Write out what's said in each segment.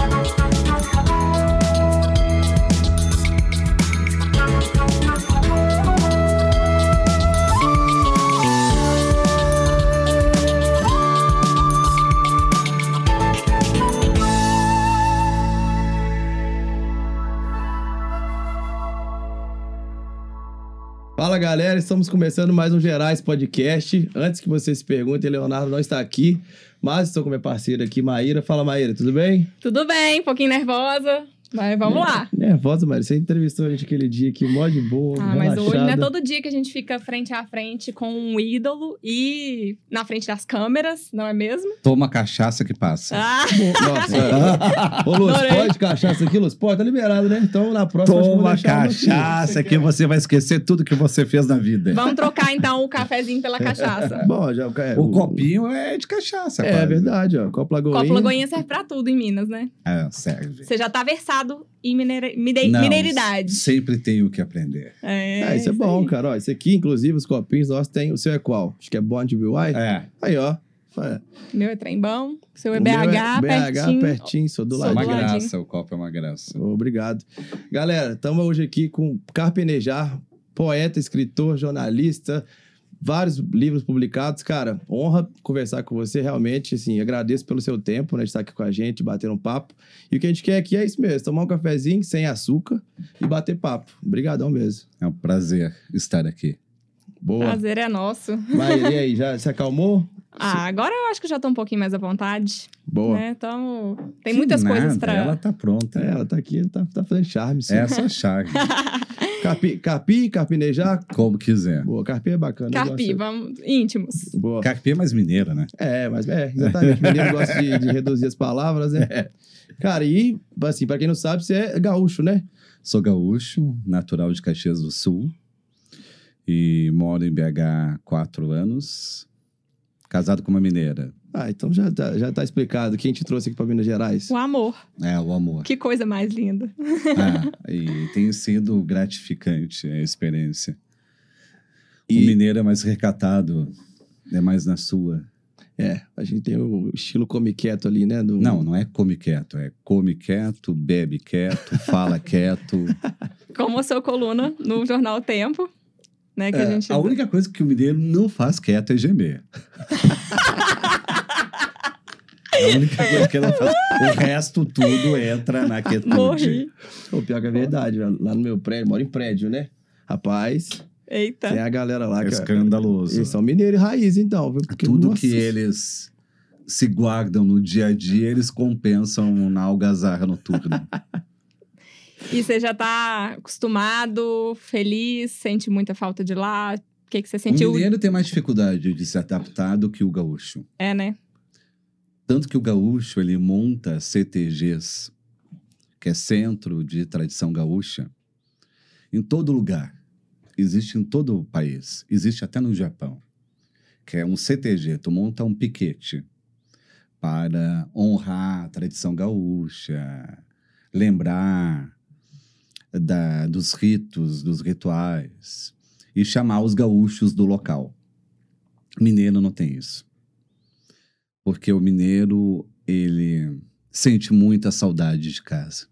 Thank you. Galera, estamos começando mais um Gerais Podcast. Antes que vocês se perguntem, Leonardo não está aqui, mas estou com minha parceira aqui, Maíra. Fala, Maíra, tudo bem? Tudo bem, um pouquinho nervosa, mas vamos lá. Nervosa, Maíra. Você entrevistou a gente aquele dia aqui, mó de boa, Ah, mas hoje não é relaxada. todo dia que a gente fica frente a frente com um ídolo e na frente das câmeras, não é mesmo? Toma cachaça que passa. Ah, Nossa. Ô, Luz, Adorei. pode cachaça aqui, Luz? Pode, tá liberado, né? Então, na próxima, que Toma cachaça que você vai esquecer tudo que você fez na vida. vamos trocar então o cafezinho pela cachaça. Bom, já... É, O copinho é de cachaça, É, quase. verdade, ó. Copo Lagoinha. Copo Lagoinha serve pra tudo em Minas, né? É, serve. Você já tá versado em mineira- mine- Não, mineiridade. Sempre tenho o que aprender. É, É, isso é bom, aí. cara. Ó, esse aqui, inclusive, os copinhos nossos tem... O seu é qual? Acho que é Bond BY? É, Aí, ó. É. Meu é trembão, seu é O meu BH, BH, pertinho. pertinho, sou do Sou é lado. uma graça, o copo é uma graça. Obrigado. Galera, estamos hoje aqui com Carpenejar, poeta, escritor, jornalista, vários livros publicados. Cara, honra conversar com você, realmente, assim, agradeço pelo seu tempo, né, de estar aqui com a gente, bater um papo. E o que a gente quer aqui é isso mesmo, tomar um cafezinho sem açúcar e bater papo. Obrigadão mesmo. É um prazer estar aqui. Boa. Prazer é nosso. Mas e aí, já se acalmou? Ah, agora eu acho que já tô um pouquinho mais à vontade. Boa. Né? Tamo... Tem Que muitas coisas nada, pra. Ela tá pronta. É, ela tá aqui, tá, tá fazendo charme. sim. Essa é a chave. Carpi, carpi, carpinejar. Como quiser. Boa, carpi é bacana. Carpi, gosto. vamos. íntimos. Boa. Carpi é mais mineira, né? É, mas é, exatamente. Mineiro gosta de, de reduzir as palavras, né? Cara, e, assim, pra quem não sabe, você é gaúcho, né? Sou gaúcho, natural de Caxias do Sul. E moro em BH há quatro anos. Casado com uma mineira. Ah, então já tá, já tá explicado quem te trouxe aqui pra Minas Gerais. O amor. É, o amor. Que coisa mais linda. Ah, e tem sido gratificante a experiência. E- O mineiro é mais recatado, é mais na sua. É, a gente tem o estilo come quieto ali, né? Do... Não, não é come quieto, é come quieto, bebe quieto, fala quieto. Como a sua coluna no jornal Tempo, né? Que É, a gente. a única coisa que o mineiro não faz quieto é gemer. a única coisa que ele não faz. O resto tudo entra na quietude. Morri. O pior que é verdade, lá no meu prédio, moro em prédio, né? Rapaz, Eita. tem a galera lá É que... escandaloso. Eles são mineiros raiz, então, viu? Porque, Tudo nossa, que eles se guardam no dia a dia, eles compensam na algazarra noturna. E você já tá acostumado, feliz, sente muita falta de lá? O que, que você o sentiu? mineiro tem mais dificuldade de se adaptar do que o gaúcho. É, né? Tanto que o gaúcho, ele monta CTGs, que é Centro de Tradição Gaúcha, em todo lugar. Existe em todo o país. Existe até no Japão. Que é um CTG, tu monta um piquete para honrar a tradição gaúcha, lembrar da, dos ritos, dos rituais e chamar os gaúchos do local. Mineiro não tem isso. Porque o mineiro, ele sente muita saudade de casa.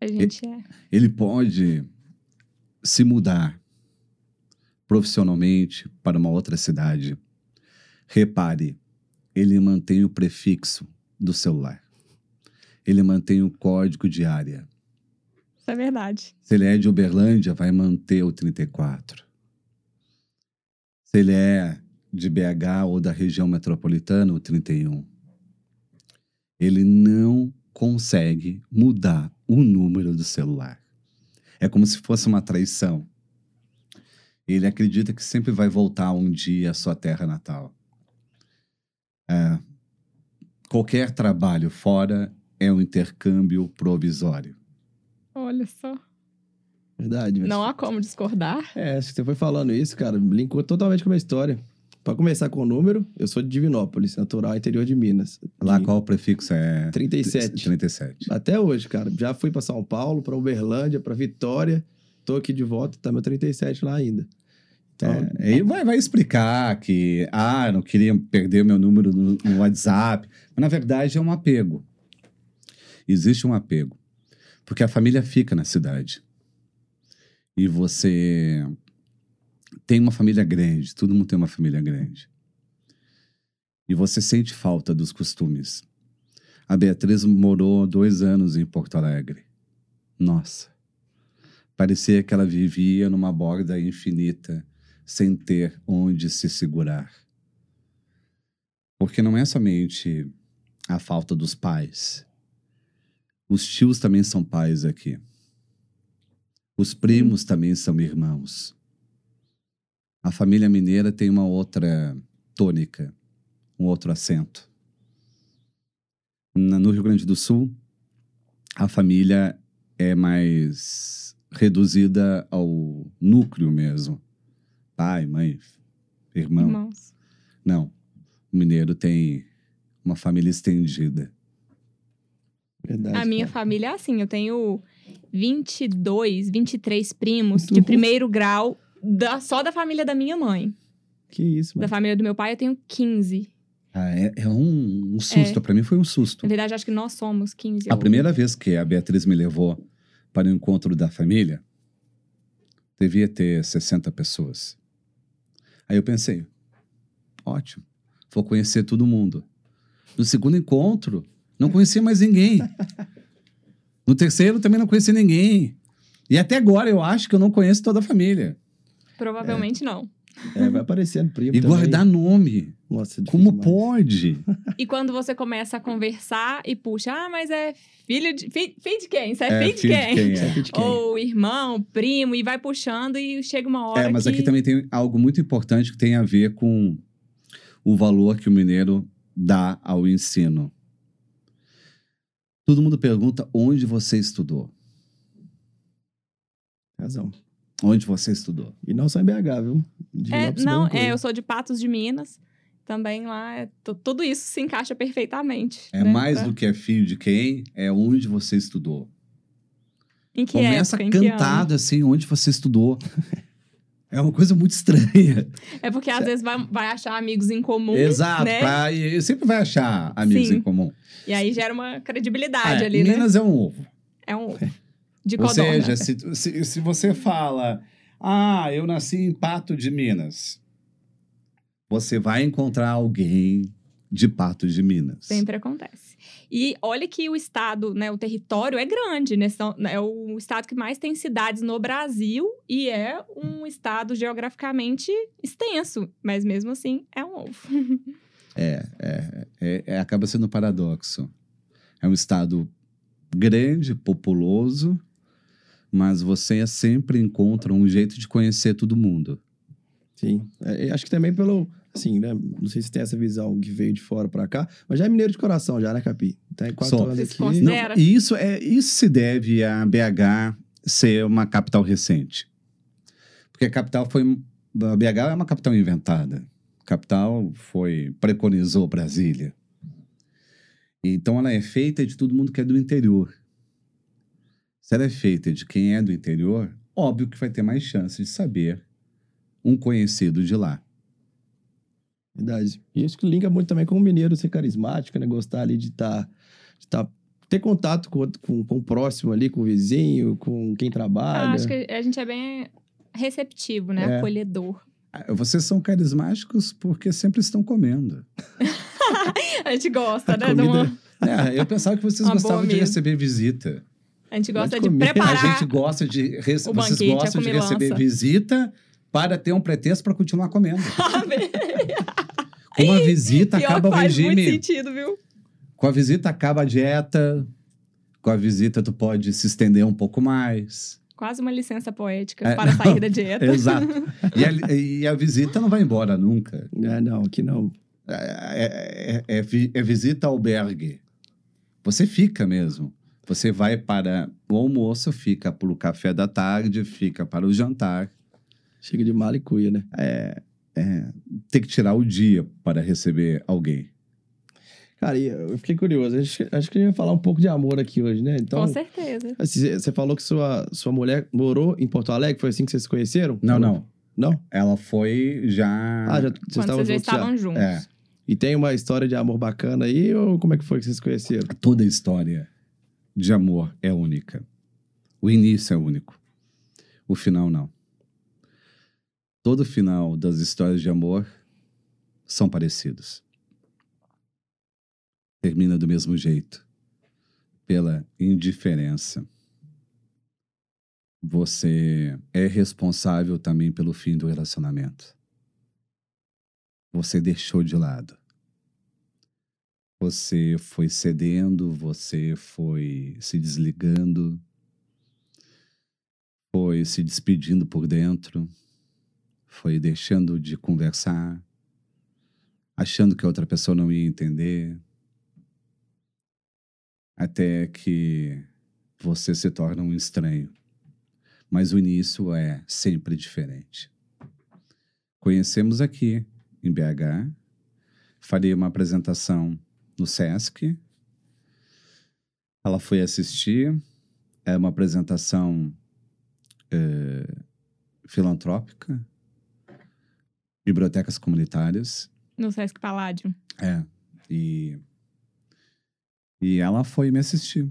A gente é. Ele pode se mudar profissionalmente para uma outra cidade. Repare, ele mantém o prefixo do celular. Ele mantém o código de área. Isso é verdade. Se ele é de Uberlândia, vai manter o 34. Se ele é de BH ou da região metropolitana, o 31. Ele não consegue mudar o número do celular. É como se fosse uma traição. Ele acredita que sempre vai voltar um dia à sua terra natal. É, qualquer trabalho fora é um intercâmbio provisório. Olha só. Verdade. mas- Não há como discordar. É, acho que você foi falando isso, cara, linkou totalmente com a minha história. Pra começar com o número, eu sou de Divinópolis, natural, interior de Minas. Lá De qual o prefixo é? 37. 37. Até hoje, cara. Já fui pra São Paulo, pra Uberlândia, pra Vitória. Tô aqui de volta, tá meu 37 lá ainda. Então, É, aí vai, vai explicar que, ah, eu não queria perder meu número no, no WhatsApp. Mas, na verdade, é um apego. Existe um apego. Porque a família fica na cidade. E você tem uma família grande, todo mundo tem uma família grande. E você sente falta dos costumes. A Beatriz morou dois anos em Porto Alegre. Nossa. Parecia que ela vivia numa borda infinita, sem ter onde se segurar. Porque não é somente a falta dos pais. Os tios também são pais aqui. Os primos também são irmãos. A família mineira tem uma outra tônica, um outro acento. No Rio Grande do Sul, a família é mais reduzida ao núcleo mesmo. Pai, mãe, irmão. Irmãos. Não. O mineiro tem uma família estendida. Verdade. A minha cara. família é assim, eu tenho 22, 23 primos de Nossa. primeiro grau da- só da família da minha mãe. Que isso, Da mano. família do meu pai eu tenho 15. Ah, é, é um, um susto. Pra mim foi um susto. Na verdade, acho que nós somos 15. A ou- primeira vez que a Beatriz me levou para o encontro da família, devia ter 60 pessoas. Aí eu pensei, ótimo, vou conhecer todo mundo. No segundo encontro, não conhecia mais ninguém. No terceiro, também não conheci ninguém. E até agora eu acho que eu não conheço toda a família. Provavelmente não. É, vai aparecendo primo E também. guardar nome. Nossa, é Como demais. pode? E quando você começa a conversar e puxa, ah, mas é filho de. Filho, filho de quem? Você é, É, filho de filho de quem? quem, é. De quem? Ou irmão, primo, e vai puxando e chega uma hora. É, mas que... aqui também tem algo muito importante que tem a ver com o valor que o mineiro dá ao ensino. Todo mundo pergunta onde você estudou. Razão. Onde você estudou? E não só em BH, viu? De É, não, é, eu sou de Patos de Minas. Também lá, é, tu- tudo isso se encaixa perfeitamente. É né, mais pra- do que é filho de quem, é onde você estudou. Em que Começa época, em que ano? cantado assim, onde você estudou. é uma coisa muito estranha. É porque às vezes vai, vai achar amigos em comum, Exato. né? pra- e sempre vai achar amigos Sim. em comum. E aí gera uma credibilidade É, ali, né? Minas é um ovo. É um de Ou codorna. seja, se, se, se você fala, ah, eu nasci em Pato de Minas, você vai encontrar alguém de Pato de Minas. Sempre acontece. E olha que o estado, né, o território é grande, né? São- É o estado que mais tem cidades no Brasil e é um estado geograficamente extenso, mas mesmo assim é um ovo. É, é- acaba sendo um paradoxo. É um estado grande, populoso, mas você sempre encontra um jeito de conhecer todo mundo. Sim. É, acho que também pelo. Assim, né? Não sei se tem essa visão que veio de fora pra cá, mas já é mineiro de coração, já, né, Capi? Tem quatro Sou. anos aqui. Não, e isso, é, isso se deve a BH ser uma capital recente. Porque a capital foi. A BH é uma capital inventada. A capital foi. preconizou Brasília. Então ela é feita de todo mundo que é do interior. Se ela é feita de quem é do interior, óbvio que vai ter mais chance de saber um conhecido de lá. Verdade. E isso que linka muito também com o mineiro ser carismático, né? Gostar ali de estar. de tá, ter contato com, com, com o próximo ali, com o vizinho, com quem trabalha. Ah, acho que a gente é bem receptivo, né? É. Acolhedor. Ah, Vocês são carismáticos porque sempre estão comendo. A gente gosta, A né? de uma- comida- É, eu pensava que vocês Uma gostavam de receber visita. A gente gosta de comer. A A preparar. gente gosta de re- O vocês banquete, a gostam de receber visita para ter um pretexto para continuar comendo. Com uma visita Pior acaba que o faz muito regime. sentido, viu? Com a visita acaba a dieta. Com a visita tu pode se estender um pouco mais. Quase uma licença poética É, para não. sair da dieta. Exato. E a, e a visita não vai embora nunca. É, não, aqui não. É, é- é vi- é visita ao albergue. Você fica mesmo. Você vai para o almoço, fica para o café da tarde, fica para o jantar. Chega de mala e cuia, né? É, tem que tirar o dia para receber alguém. Cara, eu fiquei curioso. Acho, que- acho que a gente ia falar um pouco de amor aqui hoje, né? Então, Com certeza. assim, você falou que sua, sua mulher morou em Porto Alegre? Foi assim que vocês se conheceram? Não, não. Não? Ela foi já. Ah, já, vocês Quando estavam vocês já juntos já. estavam juntos. É, E tem uma história de amor bacana aí, ou como é que foi que vocês se conheceram? toda história de amor é única. O início é único. O final não. Todo final das histórias de amor são parecidos. Termina do mesmo jeito, pela indiferença. Você é responsável também pelo fim do relacionamento. Você deixou de lado. Você foi cedendo, você foi se desligando, foi se despedindo por dentro, foi deixando de conversar, achando que a outra pessoa não ia entender, até que você se torna um estranho. Mas o início é sempre diferente. Conhecemos aqui em BH, farei uma apresentação no SESC. Ela foi assistir, é uma apresentação é, filantrópica, bibliotecas comunitárias. No Sesc Paládio. É, e, e ela foi me assistir.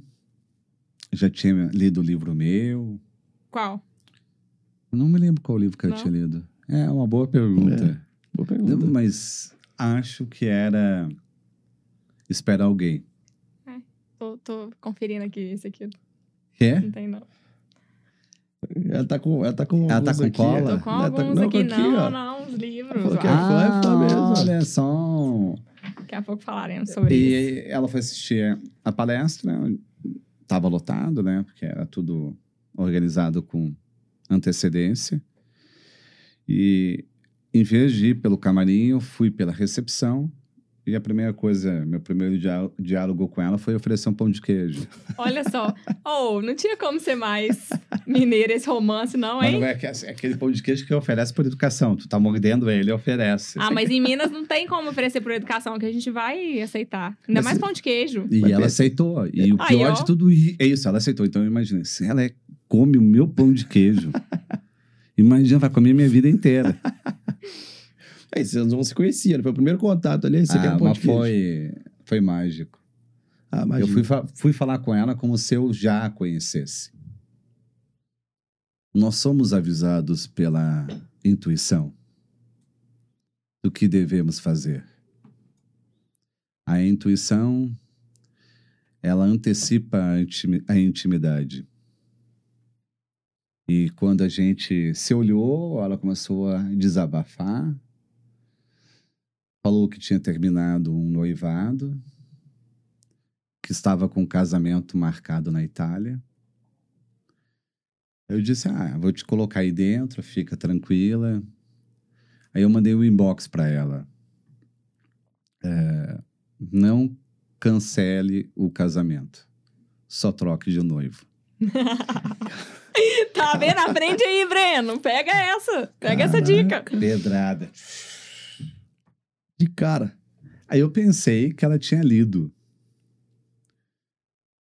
Já tinha lido o livro meu. Qual? Eu não me lembro qual livro que eu Não? tinha lido. É uma boa pergunta. Boa Não, pergunta. mas acho que era Espera Alguém. Tô, tô conferindo aqui esse aqui. É? Não tem, não. Ela tá com. Ela tá com. Ela tá com aqui, cola? ela Tô com tá- alguns não, aqui, não, ó. não, os livros. Falou que é Ah, é mesmo. olha só. Daqui a pouco falaremos sobre isso. E ela foi assistir a palestra, estava lotado, né? Porque era tudo organizado com antecedência. E em vez de ir pelo camarim, eu fui pela recepção. E a primeira coisa, meu primeiro diá- diálogo com ela foi oferecer um pão de queijo. Olha só. Oh, não tinha como ser mais mineiro esse romance, não, Mas hein? não é, que- é aquele pão de queijo que oferece por educação. Tu tá mordendo ele, oferece. Ah, mas em Minas não tem como oferecer por educação, que a gente vai aceitar. Ainda Mas mais pão de queijo. E Mas ela aceitou. E o Aí, pior ó. de tudo é isso, ela aceitou. Então imagina, se ela é- come o meu pão de queijo, imagina, vai comer minha vida inteira. Aí vocês não se conheciam, né? foi o primeiro contato ali. Você quer ah, um pão mas foi, foi mágico. Ah, Eu fui, fui falar com ela como se eu já a conhecesse. Nós somos avisados pela intuição do que devemos fazer. A intuição, ela antecipa a intimidade. E quando a gente se olhou, ela começou a desabafar. Falou que tinha terminado um noivado, que estava com um casamento marcado na Itália. Eu disse: Ah, vou te colocar aí dentro, fica tranquila. Aí eu mandei um inbox para ela. É, não cancele o casamento, só troque de noivo. Tá vendo? Aprende aí, Breno. Pega essa. Pega essa dica. Pedrada. De cara. Aí eu pensei que ela tinha lido.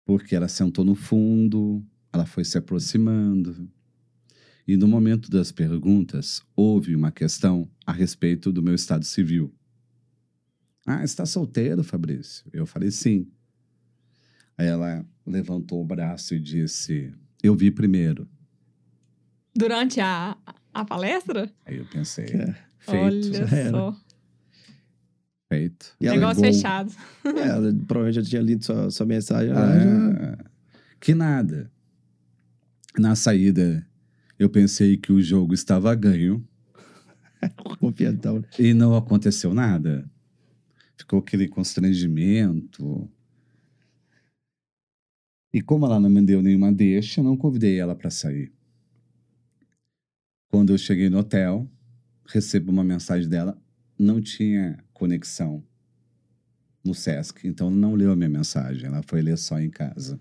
Porque ela sentou no fundo, ela foi se aproximando. E no momento das perguntas, houve uma questão a respeito do meu estado civil. Ah, está solteiro, Fabrício? Eu falei sim. Aí ela levantou o braço e disse: Eu vi primeiro. Durante a, a palestra? Aí eu pensei: É. Feito, Olha só. Feito. E ela Negócio é fechado. Ela provavelmente já tinha lido sua, sua mensagem. ela já- Ah, que nada. Na saída, eu pensei que o jogo estava ganho Confiantão. né? e não aconteceu nada. Ficou aquele constrangimento. E como ela não me deu nenhuma deixa, eu não convidei ela para sair. Quando eu cheguei no hotel, recebo uma mensagem dela, não tinha conexão no Sesc, então não leu a minha mensagem, ela foi ler só em casa.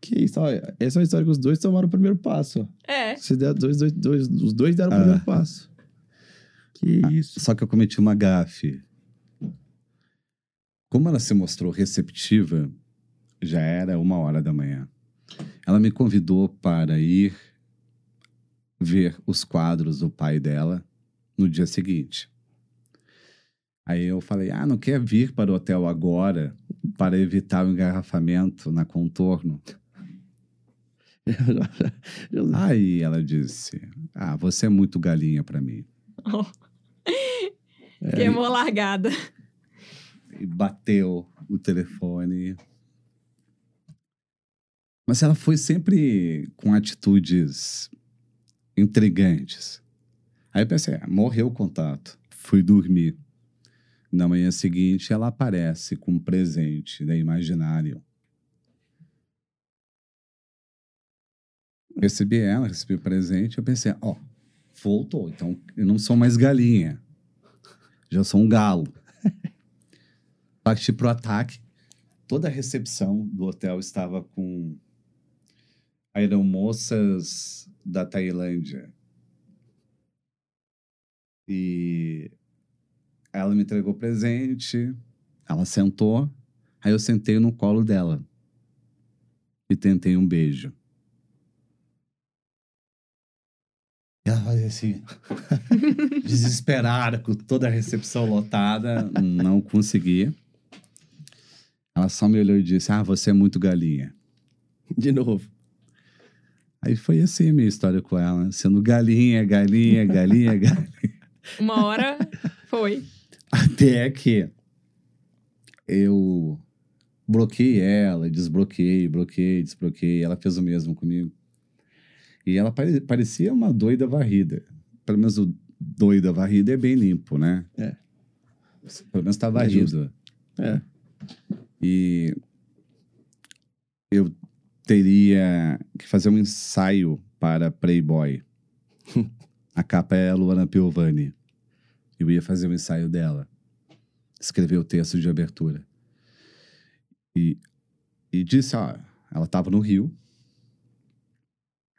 Que isso, ó, essa é uma história que os dois tomaram o primeiro passo. É. Você deu dois, dois, dois, os dois deram o Ah. primeiro passo. Que isso. Só que eu cometi uma gafe. Como ela se mostrou receptiva, já era uma hora da manhã. Ela me convidou para ir ver os quadros do pai dela no dia seguinte. Aí eu falei: Ah, não quer vir para o hotel agora? para evitar o engarrafamento na contorno. Aí ela disse: Ah, você é muito galinha para mim. Oh. É, Queimou a largada. E bateu o telefone. Mas ela foi sempre com atitudes intrigantes. Aí eu pensei, ah, morreu o contato. Fui dormir. Na manhã seguinte, ela aparece com um presente né, imaginário. Recebi ela, recebi o presente. Eu pensei, ó, voltou. Então, eu não sou mais galinha. Já sou um galo. Parti pro ataque. Toda a recepção do hotel estava com aeromoças da Tailândia. E ela me entregou presente, ela sentou, aí eu sentei no colo dela e tentei um beijo. E ela fazia assim, desesperada, com toda a recepção lotada, não conseguia. Ela só me olhou e disse: Ah, você é muito galinha. De novo. Aí foi assim a minha história com ela, sendo galinha, galinha, galinha, galinha. Uma hora foi. Até que eu bloqueei ela, desbloqueei, bloqueei, desbloqueei. Ela fez o mesmo comigo. E ela pare- parecia uma doida varrida. Pelo menos o doida varrida é bem limpo, né? É. Pelo menos tá É varrido. É. E eu teria que fazer um ensaio para Playboy. A capa é a Luana Piovani. Eu ia fazer o ensaio dela. Escrever o texto de abertura. E, e disse, ó, ela estava no Rio.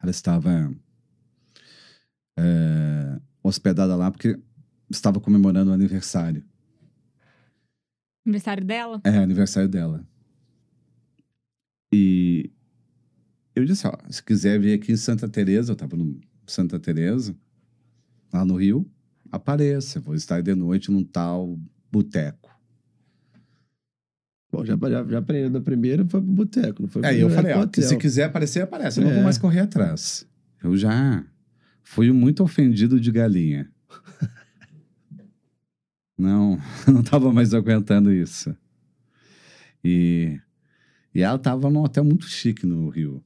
Ela estava é, hospedada lá porque estava comemorando o aniversário. Aniversário dela? É, aniversário dela. E eu disse, ó, se quiser vir aqui em Santa Teresa, eu tava no Santa Teresa, lá no Rio, apareça. Vou estar de noite num tal boteco. Bom, já, já, já aprendeu da primeira, foi pro boteco, não foi Aí eu pro- falei, pro ó, que se quiser aparecer, aparece. Eu não É. vou mais correr atrás. Eu já fui muito ofendido de galinha. Não, não tava mais aguentando isso. E, e ela tava num hotel muito chique no Rio.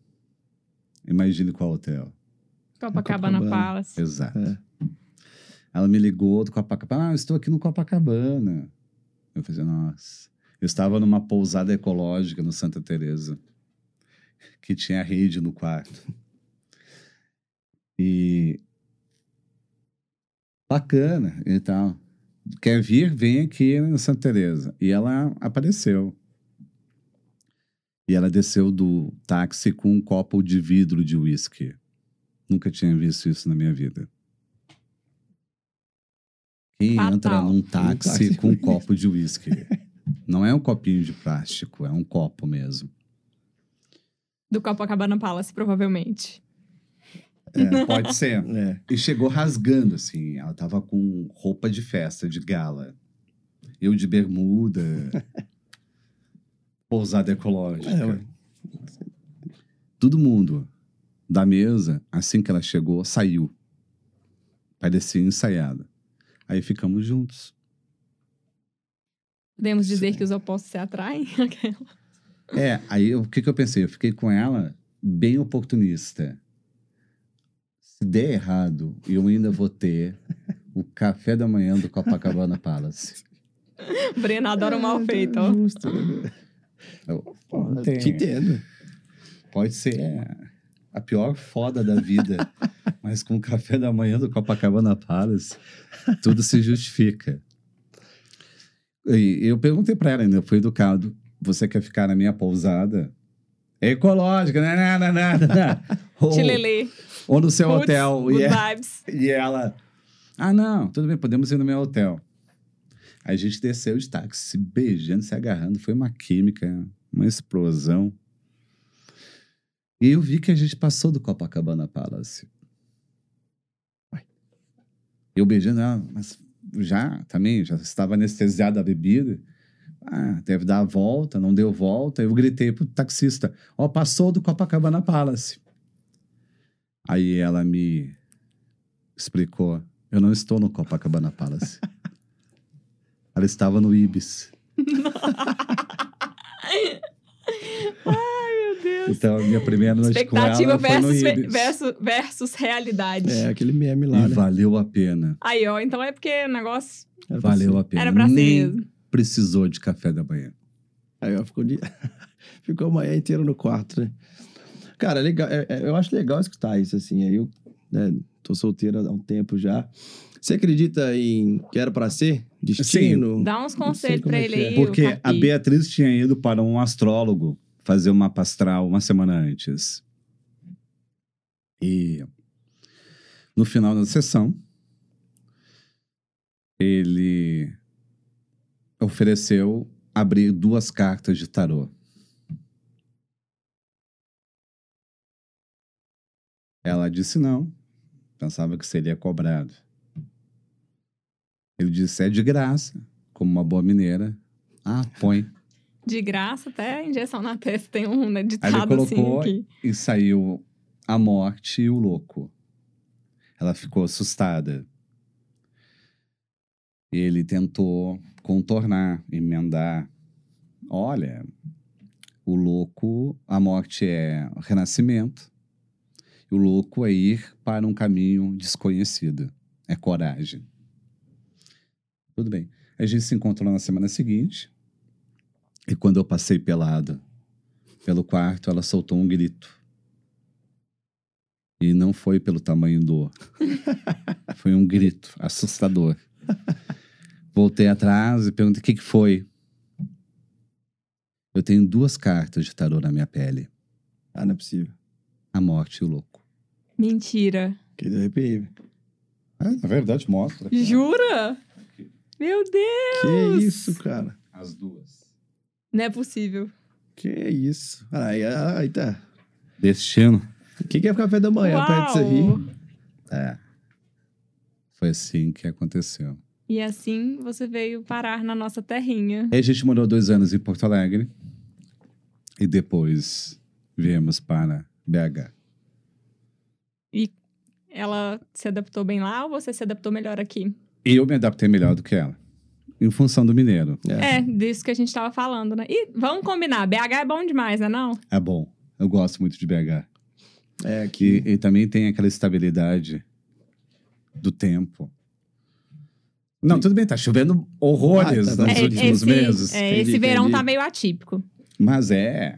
Imagine qual hotel. Copacabana Copacabana. Palace. Exato. É. Ela me ligou do Copacabana. Ah, eu estou aqui no Copacabana. Eu falei, nossa. Eu estava numa pousada ecológica no Santa Teresa, que tinha rede no quarto. E bacana e tal. Quer vir? Vem aqui no Santa Teresa. E ela apareceu. E ela desceu do táxi com um copo de vidro de uísque. Nunca tinha visto isso na minha vida. Quem Fatal. entra num táxi táxi com um copo de uísque? Não é um copinho de plástico, é um copo mesmo. Do Copacabana Palace, provavelmente. É, pode ser. É. E chegou rasgando, assim. Ela tava com roupa de festa, de gala. Eu de bermuda. Pousada ecológica. É. Todo mundo da mesa, assim que ela chegou, saiu. Parecia ensaiada. Aí ficamos juntos. Podemos dizer Sim. que os opostos se atraem? É, aí o que, que eu pensei? Eu fiquei com ela bem oportunista. Se der errado, eu ainda vou ter o café da manhã do Copacabana Palace. Breno adora o mal É, feito, ó. Justo. Eu-. Te entendo. Pode ser a pior foda da vida, mas com o café da manhã do Copacabana Palace, tudo se justifica. E eu perguntei pra ela ainda, fui educado. Você quer ficar na minha pousada? É ecológica, né? Não, não, não, não, não. Ou, ou no seu Putz, hotel. E, é- e ela, ah, não, tudo bem, podemos ir no meu hotel. A gente desceu de táxi, se beijando, se agarrando. Foi uma química, uma explosão. E eu vi que a gente passou do Copacabana Palace. Eu beijando ela, mas já também, já estava anestesiada a bebida. Ah, deve dar a volta, não deu volta. Eu gritei pro taxista: Ó, passou do Copacabana Palace. Aí ela me explicou: Eu não estou no Copacabana Palace. ela estava no Ibis. Deus. Então, a minha primeira noite com ela Expectativa foi no versus, Ibis. versus, versus realidade. É, aquele meme lá, E né? valeu a pena. Aí, ó, então é porque o negócio Era pra Valeu ser. a pena. era pra ser Nem mesmo. precisou de café da manhã. Aí, ó, ficou, de... ficou a manhã inteira no quarto, né? Cara, legal, é- é- eu acho legal escutar isso, assim. Aí eu né, tô solteiro há um tempo já. Você acredita em que era pra ser? Destino? Dá uns conselhos pra é ele é. aí. Porque a. Beatriz tinha ido para um astrólogo fazer uma pastral uma semana antes. E no final da sessão, ele ofereceu abrir duas cartas de tarô. Ela disse não, pensava que seria cobrado. Ele disse: é de graça, como uma boa mineira. Ah, põe. De graça, até injeção na testa tem um né, Aí ele ditado assim colocou aqui. e saiu a morte e o louco. Ela ficou assustada. Ele tentou contornar, emendar. Olha, o louco, a morte é renascimento. E o louco é ir para um caminho desconhecido. É coragem. Tudo bem. A gente se encontrou na semana seguinte. E quando eu passei pelado pelo quarto, ela soltou um grito. E não foi pelo tamanho do. foi um grito assustador. Voltei atrás e perguntei: o que, que foi? Eu tenho duas cartas de tarô na minha pele: Ah, não é possível. a morte e o louco. Mentira. Que deu arrepiei. É, na verdade, mostra. Jura? Meu Deus! Que isso, cara? As duas. Não é possível. Que isso? Aí, aí tá. Destino. O que, que é café da manhã perto disso Uau! aí? É. Foi assim que aconteceu. E assim você veio parar na nossa terrinha. Aí a gente morou dois anos em Porto Alegre. E depois viemos para BH. Ela se adaptou bem lá ou você se adaptou melhor aqui? E eu me adaptei melhor do que ela. Em função do mineiro. É, disso que a gente tava falando, né? E vamos combinar, BH é bom demais, né não? É bom. Eu gosto muito de BH. É, E, que e também tem aquela estabilidade do tempo. Não, tudo bem, tá chovendo horrores Ah, tá, tá. nos É, últimos esse, meses. é, Entendi, esse verão entendi. tá meio atípico. Mas é,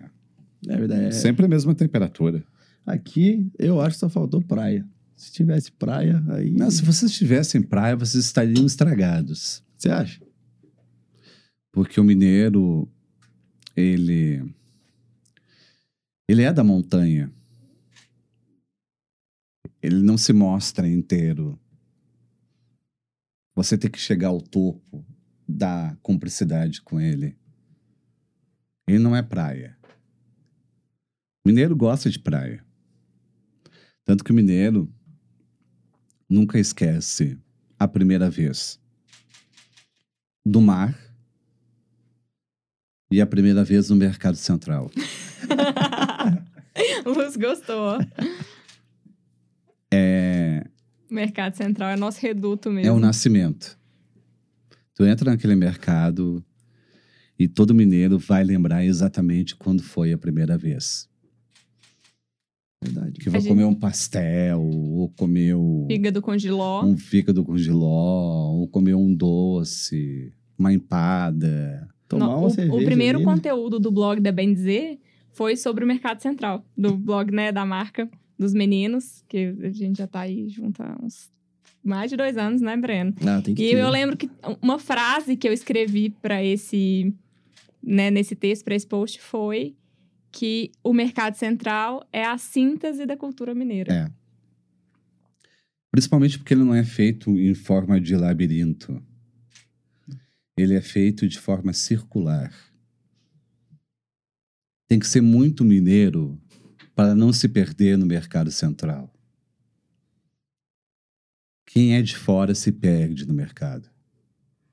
é verdade. é. sempre a mesma temperatura. Aqui, eu acho que só faltou praia. Se tivesse praia, aí. Não, se vocês estivessem em praia, vocês estariam estragados. Você acha? Porque o mineiro, ele. Ele é da montanha. Ele não se mostra inteiro. Você tem que chegar ao topo da cumplicidade com ele. Ele não é praia. O mineiro gosta de praia. Tanto que o mineiro nunca esquece a primeira vez do mar e a primeira vez no Mercado Central. Luz gostou. É, Mercado Central é nosso reduto é mesmo. o nascimento. Tu entra naquele mercado e todo mineiro vai lembrar exatamente quando foi a primeira vez. Verdade. Que vai gente- comer um pastel, ou comeu Fígado com giló. um fígado com giló, ou comeu um doce, uma empada. Tomar Não, uma o, cerveja. o primeiro ali, né? conteúdo do blog da Bem Dizer foi sobre o Mercado Central. Do blog, né, da marca dos meninos, que a gente já tá aí junto há uns mais de dois anos, né, Breno? Ah, tem que E ter. eu lembro que uma frase que eu escrevi para esse, né, nesse texto, para esse post, foi que o Mercado Central é a síntese da cultura mineira. É. Principalmente porque ele não é feito em forma de labirinto. Ele é feito de forma circular. Tem que ser muito mineiro para não se perder no mercado central. Quem é de fora se perde no mercado.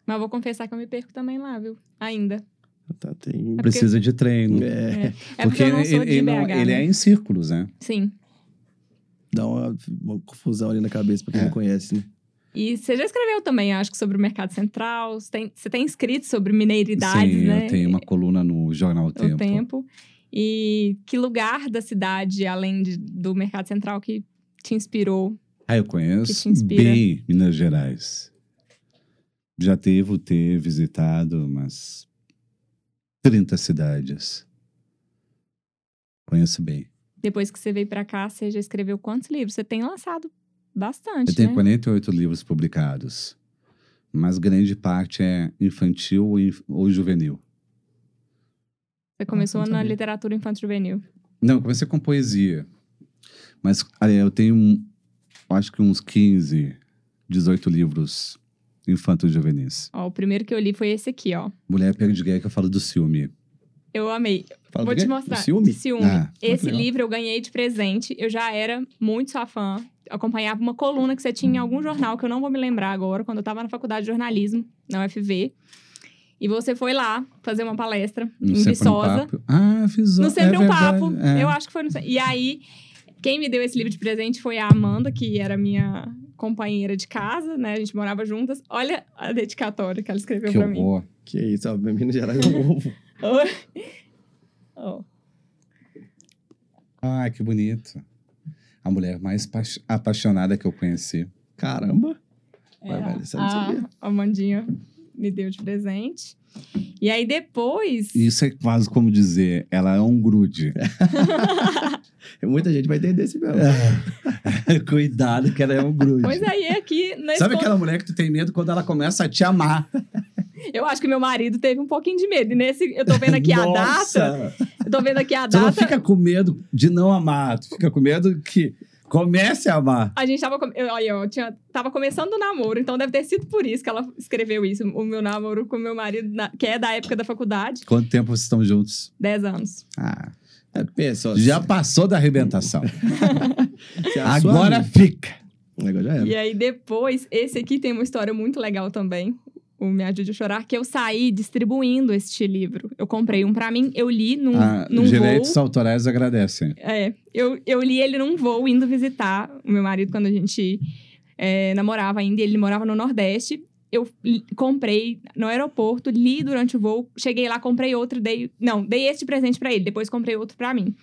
Mas vou confessar que eu me perco também lá, viu? Ainda. Tá, tem... É Precisa de treino. É, É porque, eu não sou ele, de ele não- BH, ele né? é em círculos, né? Sim. dá uma, uma confusão ali na cabeça pra quem É. não conhece, né? E você já escreveu também, acho que sobre o mercado central. Você tem, você tem escrito sobre mineiridades, Sim, né? eu tenho uma coluna no Jornal O o Tempo. tempo. E que lugar da cidade, além de- do mercado central, que te inspirou? Ah, eu Que conheço bem Minas Gerais. Já devo ter visitado umas 30 cidades. Conheço bem. Depois que você veio pra cá, você já escreveu quantos livros? Você tem lançado bastante, Eu tenho né? 48 livros publicados, mas grande parte é infantil ou juvenil. Você começou na literatura infantil juvenil. Não, eu comecei com poesia. Mas eu tenho, acho que uns 15, 18 livros infantos juvenis. Ó, o primeiro que eu li foi esse aqui, ó. Mulher Pega de Guerra, que eu falo do ciúme. Eu amei. Fala Vou do te mostrar. Do ciúme? Ciúme. Ah, Esse livro eu ganhei de presente. Eu já era muito sua fã. Acompanhava uma coluna que você tinha em algum jornal, que eu não vou me lembrar agora, quando eu tava na faculdade de jornalismo, na UFV. E você foi lá fazer uma palestra No em um Viçosa. Papo. Ah, Viçosa. No Sempre é um verdade, Papo. é. Eu acho que foi no... E aí, quem me deu esse livro de presente foi a Amanda, que era minha companheira de casa, né? A gente morava juntas. Olha a dedicatória que ela escreveu Que pra mim. horror. Que isso, ó, Minas Gerais é um ovo. Ó. Ah, que bonito. A mulher mais pa- apaixonada que eu conheci. Caramba. É, Vai, vai, eu não a, sabia. a Amandinha me deu de presente. E aí depois. Isso é quase como dizer, ela é um grude. Muita gente vai entender esse mesmo. Cuidado que ela é um grude. Pois aí, aqui. Nesse Sabe aquela mulher que tu tem medo quando ela começa a te amar? Eu acho que meu marido teve um pouquinho de medo. E nesse. Eu tô vendo aqui a data. Eu tô vendo aqui a Tu não data. fica com medo de não amar, tu fica com medo que comece a amar. A gente tava. Eu, olha, eu tinha, tava começando o namoro, então deve ter sido por isso que ela escreveu isso. O meu namoro com meu marido, na- que é da época da faculdade, Quanto tempo vocês estão juntos? 10 anos. Ah, É, pensa, ó, já passou da arrebentação. Agora fica. Agora já era. E aí depois, esse aqui tem uma história muito legal também. O Me Ajude a Chorar, que eu saí distribuindo este livro. Eu comprei um pra mim, eu li num, Ah, num direitos voo. autorais agradecem. É, eu, eu li ele num voo indo visitar o meu marido quando a gente é, namorava ainda. Ele morava no Nordeste. Eu li- comprei no aeroporto, li durante o voo. Cheguei lá, comprei outro, dei... Não, dei este presente pra ele. Depois comprei outro pra mim.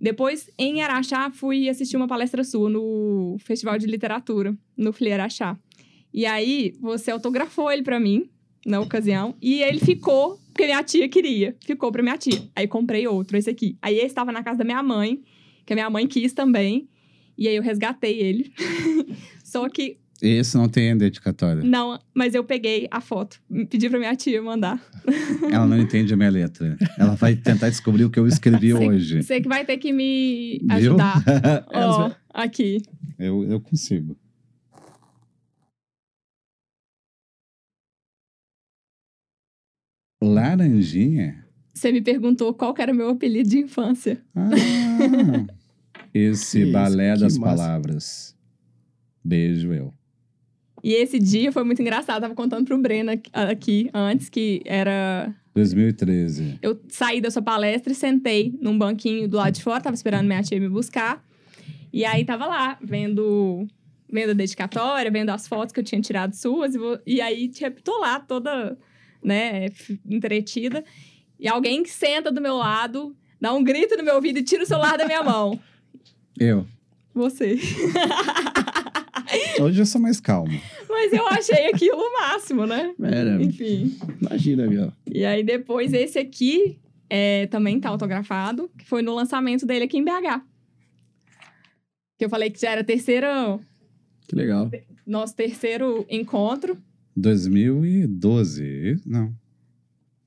Depois, em Araxá, fui assistir uma palestra sua no Festival de Literatura, no FLI Araxá. E aí, você autografou ele pra mim, na ocasião. E ele ficou, porque minha tia queria. Ficou pra minha tia. Aí comprei outro, esse aqui. Aí esse estava na casa da minha mãe, que a minha mãe quis também. E aí eu resgatei ele. Só que, Esse não tem dedicatória. não, mas eu peguei a foto. Pedi pra minha tia mandar. Ela não entende a minha letra. Ela vai tentar descobrir o que eu escrevi Sei- hoje. Você que vai ter que me ajudar. Ó, vão- aqui. Eu, eu consigo. Laranjinha? Você me perguntou qual era o meu apelido de infância. Ah, esse Que balé isso, das massa. palavras. Beijo, eu. E esse dia foi muito engraçado. Eu tava contando pro Breno aqui, aqui antes que era 2013. Eu saí da sua palestra e sentei num banquinho do lado de fora, tava esperando minha tia me buscar. E aí tava lá, vendo, vendo a dedicatória, vendo as fotos que eu tinha tirado suas. E, vou- e aí, tipo, tô lá toda, né, entretida. E alguém que senta do meu lado, dá um grito no meu ouvido e tira o celular da minha mão. Eu. Você. Hoje eu sou mais calmo. Mas eu achei aquilo o máximo, né? Era, Enfim. imagina, viu? E aí depois esse aqui é, também tá autografado, que foi no lançamento dele aqui em BH. Que eu falei que já era terceiro, Que legal. nosso terceiro encontro. 2012. Não.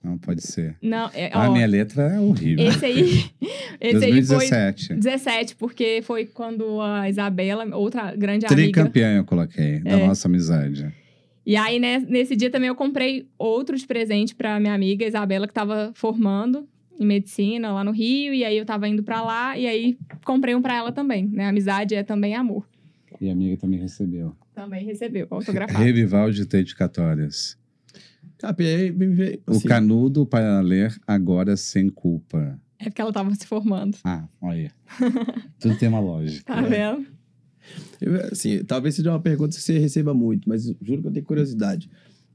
Não pode ser. Não, é, A ó, minha letra é horrível. esse aí, esse aí foi 2017. 17, porque foi quando a Isabela, outra grande amiga. Tricampeã eu coloquei, da É. nossa amizade. E aí, né, nesse dia também eu comprei outro de presente pra minha amiga Isabela, que tava formando em medicina lá no Rio, e aí eu tava indo pra lá, e aí comprei um pra ela também, né? Amizade é também amor. E a amiga também recebeu. Também recebeu, autografado. Revival de dedicatórias. Capi, aí me vê- O assim, canudo para ler agora sem culpa. É porque ela tava se formando. Ah, olha. Tudo tem uma lógica. Tá vendo? eu- assim, talvez seja uma pergunta que você receba muito, mas juro que eu tenho curiosidade.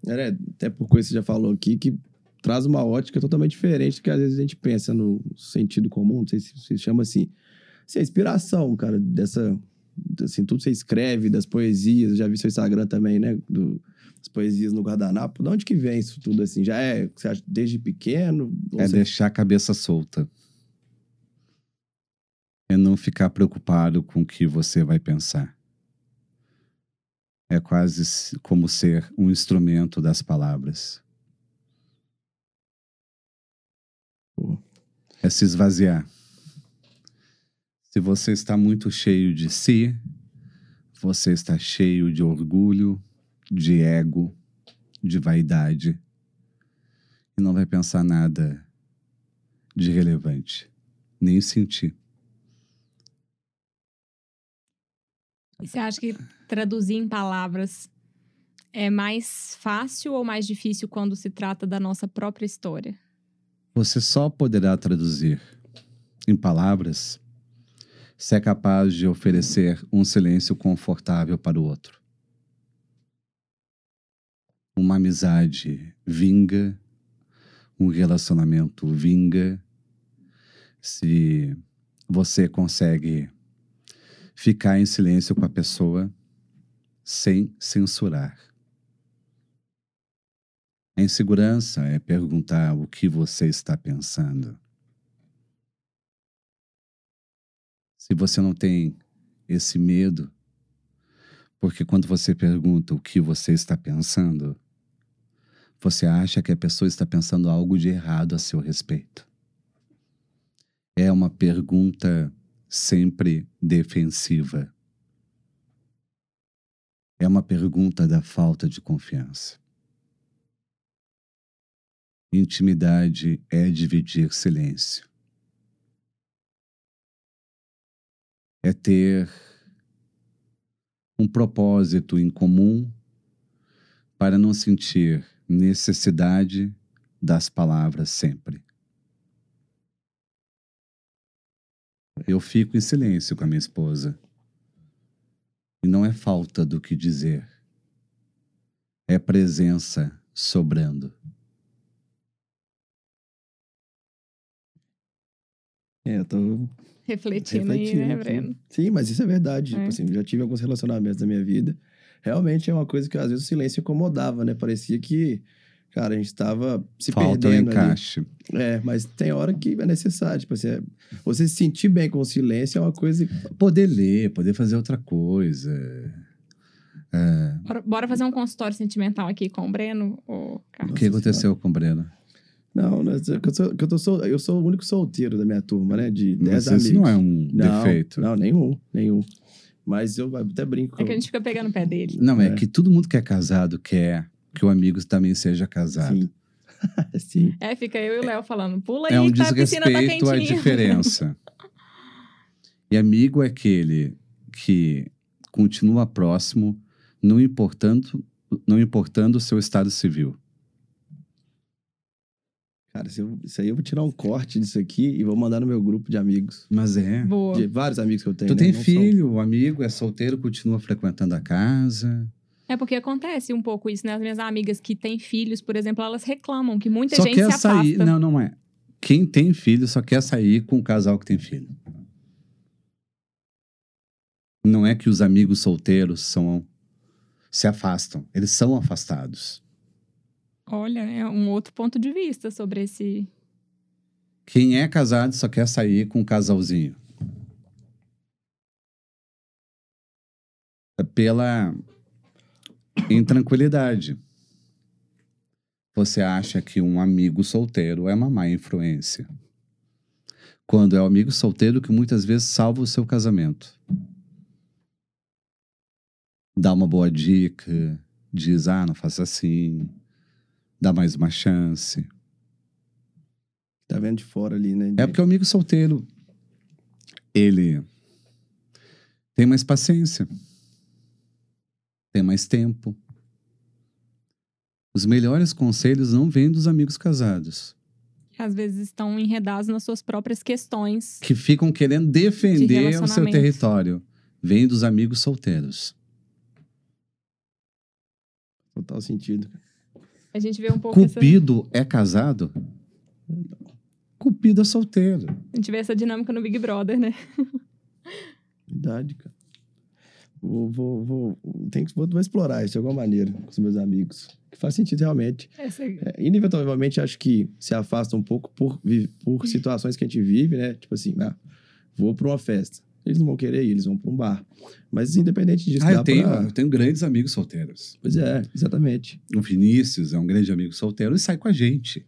É, né, até por coisa que você já falou aqui, que traz uma ótica totalmente diferente do que às vezes a gente pensa no sentido comum, não sei se se chama assim. Assim, a inspiração, cara, dessa. Assim, tudo você escreve, das poesias, já vi seu Instagram também, né? Do, das poesias no guardanapo. De onde que vem isso tudo assim? Já é, você acha, desde pequeno? É você- deixar a cabeça solta. É não ficar preocupado com o que você vai pensar. É quase como ser um instrumento das palavras. Pô. É se esvaziar. Se você está muito cheio de si, você está cheio de orgulho, de ego, de vaidade e não vai pensar nada de relevante, nem sentir. E você acha que traduzir em palavras é mais fácil ou mais difícil quando se trata da nossa própria história? Você só poderá traduzir em palavras se é capaz de oferecer um silêncio confortável para o outro. Uma amizade vinga, um relacionamento vinga, se você consegue ficar em silêncio com a pessoa sem censurar. A insegurança é perguntar o que você está pensando. Se você não tem esse medo, porque quando você pergunta o que você está pensando, você acha que a pessoa está pensando algo de errado a seu respeito. É uma pergunta sempre defensiva. É uma pergunta da falta de confiança. Intimidade é dividir silêncio. É ter um propósito em comum para não sentir necessidade das palavras sempre. Eu fico em silêncio com a minha esposa. E não é falta do que dizer, é presença sobrando. É, eu tô Refletindo, refletindo. aí, né. Breno? Sim, mas isso é verdade. É. Tipo assim, já tive alguns relacionamentos na minha vida. Realmente é uma coisa que às vezes o silêncio incomodava, né? Parecia que, cara, a gente estava se Falta o perdendo ali. encaixe. É, mas tem hora que é necessário. Tipo assim, é- você se sentir bem com o silêncio é uma coisa. Poder ler, poder fazer outra coisa. É, Bora, bora fazer um consultório sentimental aqui com o Breno, ô o que aconteceu com o Breno? Não, que eu, sou, que eu, tô, sol- eu sou o único solteiro da minha turma, né? De 10 Mas amigos. isso não é um Não, defeito. Não, nenhum, nenhum. Mas eu até brinco. É que a gente fica pegando o pé dele. Não, é, É. que todo mundo que é casado quer que o amigo também seja casado. Sim. Sim. É, fica eu e o Léo falando, pula aí É um que tá, a piscina tá diferença. e amigo é aquele que continua próximo, não importando, não importando o seu estado civil. Cara, se eu- isso aí eu vou tirar um corte disso aqui e vou mandar no meu grupo de amigos. Mas é. Boa. De vários amigos que eu tenho. Tu né? tem Não filho, o amigo é solteiro, continua frequentando a casa. É porque acontece um pouco isso, né? As minhas amigas que têm filhos, por exemplo, elas reclamam que muita só gente quer se sair. afasta. Não, não é. Quem tem filho só quer sair com o casal que tem filho. Não é que os amigos solteiros são se afastam, eles são afastados. Olha, é um outro ponto de vista sobre esse. Quem é casado só quer sair com um casalzinho. É Pela intranquilidade. Você acha que um amigo solteiro é uma má influência. Quando é o amigo solteiro que muitas vezes salva o seu casamento. Dá uma boa dica, diz, ah, não faça assim, dá mais uma chance. Tá vendo de fora ali, né? É porque o amigo solteiro, ele tem mais paciência, tem mais tempo, Os melhores conselhos não vêm dos amigos casados, Às vezes estão enredados nas suas próprias questões. que ficam querendo defender o seu território. Vêm dos amigos solteiros. Total sentido. A gente vê um pouco essa, Cupido é casado? Cupido é solteiro. a gente vê essa dinâmica no Big Brother, né? Verdade, cara. Vou, vou, vou, tem que, vou, vou explorar isso de alguma maneira com os meus amigos. Que faz sentido realmente. Essa- É, inevitavelmente, acho que se afasta um pouco por, por situações que a gente vive, né? Tipo assim, ah, vou pra uma festa. Eles não vão querer ir, eles vão pra um bar. Mas independente disso, Ah, eu tenho, pra... eu tenho grandes amigos solteiros. Pois é, exatamente. O Vinícius é um grande amigo solteiro e sai com a gente.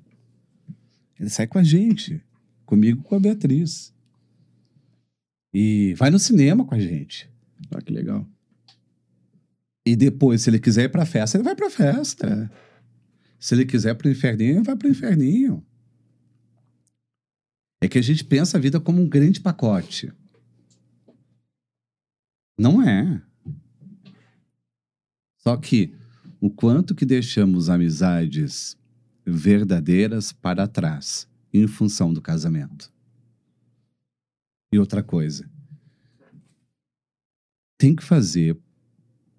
Ele sai com a gente. Comigo e com a Beatriz. E vai no cinema com a gente. Ah, que legal. E depois, se ele quiser ir pra festa, ele vai pra festa. É. Se ele quiser pro inferninho, ele vai pro inferninho. É que a gente pensa a vida como um grande pacote. Não é. Só que o quanto que deixamos amizades verdadeiras para trás em função do casamento. E outra coisa. Tem que fazer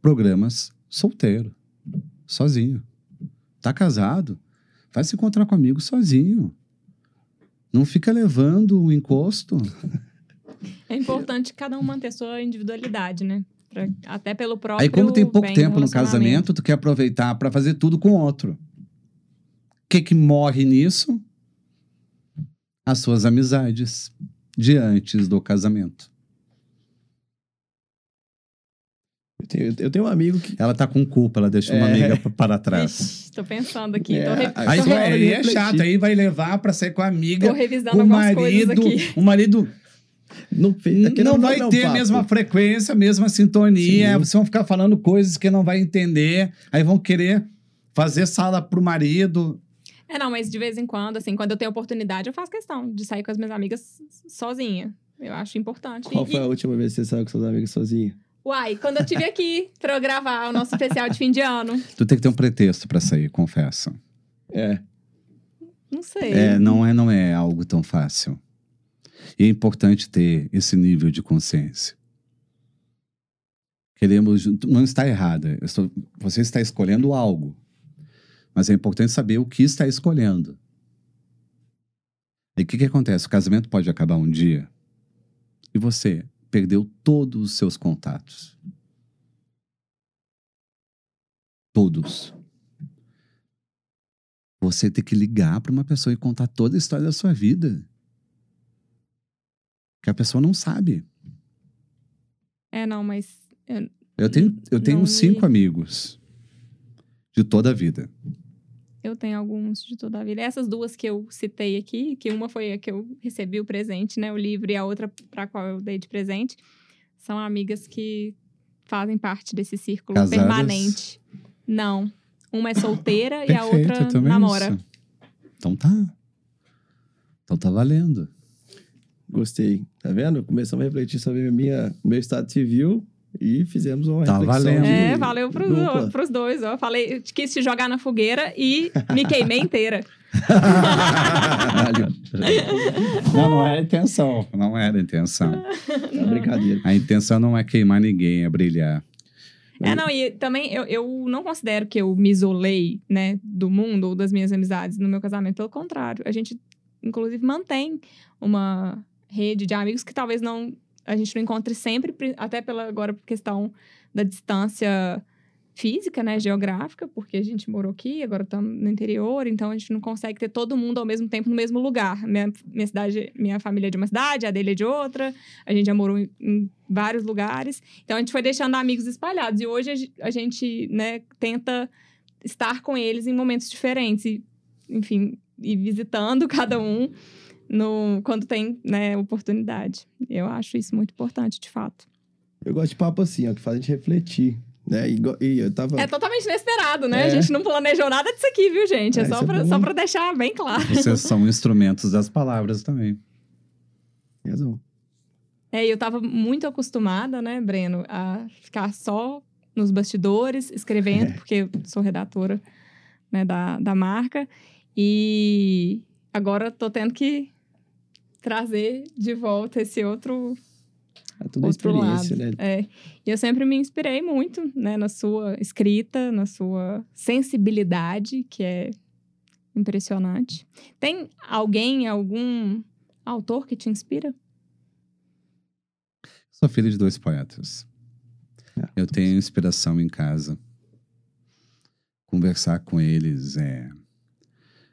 programas solteiro, sozinho. Tá casado? Vai se encontrar com amigos sozinho. Não fica levando o encosto. É importante cada um manter sua individualidade, né? Pra- até pelo próprio. Aí, como tem pouco tempo no casamento, tu quer aproveitar para fazer tudo com outro. O que que morre nisso? As suas amizades de antes do casamento. Eu tenho, eu tenho um amigo que. Ela tá com culpa, ela deixou uma É. amiga p- para trás. Ixi, tô pensando aqui. É, tô, re- aí tô Aí, é chato, aí vai levar para sair com a amiga, tô revisando o algumas coisas marido. aqui. O marido Não, fez, aquele não é vai um ter a mesma frequência, a mesma sintonia. Sim. Vocês vão ficar falando coisas que não vai entender. Aí vão querer fazer sala pro marido. É, não, mas de vez em quando, assim, quando eu tenho oportunidade, eu faço questão de sair com as minhas amigas sozinha. Eu acho importante. Qual E- foi a última vez que você saiu com seus amigos sozinha? Uai, quando eu tive aqui pra eu gravar o nosso especial de fim de ano. Tu tem que ter um pretexto para sair, confesso. É. Não sei. É, não é, não é algo tão fácil. E é importante ter esse nível de consciência. Queremos, não está errada. Você está escolhendo algo, mas é importante saber o que está escolhendo. E o que, que acontece? O casamento pode acabar um dia e você perdeu todos os seus contatos. Todos. Você tem que ligar para uma pessoa e contar toda a história da sua vida. Que a pessoa não sabe. É, não, mas. eu- Eu tenho, eu tenho Não cinco amigos de toda a vida. Eu tenho alguns de toda a vida. Essas duas que eu citei aqui, que uma foi a que eu recebi o presente, né? O livro, e a outra para qual eu dei de presente, são amigas que fazem parte desse círculo Casadas? permanente. Não. Uma é solteira e a Perfeito, outra namora. isso. Então tá. Então tá valendo. Gostei. Tá vendo? Começamos a refletir sobre minha, meu estado civil e fizemos uma Tá reflexão. valendo. de É, valeu pros, dupla. pros dois. Ó. Falei, quis te jogar na fogueira e me queimei inteira. Não, não era a intenção. Não era a intenção. É brincadeira. A intenção não é queimar ninguém, é brilhar. É, não, e também eu, eu não considero que eu me isolei, né, do mundo ou das minhas amizades no meu casamento. Pelo contrário, a gente, inclusive, mantém uma rede de amigos que talvez não a gente não encontre sempre, até pela agora por questão da distância física, né, geográfica, porque a gente morou aqui, agora estamos no interior, então a gente não consegue ter todo mundo ao mesmo tempo no mesmo lugar. Minha, minha cidade, minha família é de uma cidade, a dele é de outra, a gente já morou em, em vários lugares. Então a gente foi deixando amigos espalhados. E hoje a a gente, né, tenta estar com eles em momentos diferentes. E, enfim, e visitando cada um no, quando tem né, oportunidade. Eu acho isso muito importante, de fato. Eu gosto de papo assim, ó, que faz a gente refletir. Né? E, e eu tava. É totalmente inesperado, né? É. A gente não planejou nada disso aqui, viu, gente? É, É, só, isso é bom. deixar bem claro. Vocês são instrumentos das palavras também. Razão. É, eu tava muito acostumada, né, Breno, a ficar só nos bastidores, escrevendo, É. porque eu sou redatora né, da, da marca. E agora tô tendo que trazer de volta esse outro É tudo outro experiência, lado. né? É. E eu sempre me inspirei muito, né, na sua escrita, na sua sensibilidade, que é impressionante. Tem alguém, algum autor que te inspira? Sou filho de dois poetas. Ah, Eu tenho inspiração em casa. Conversar com eles é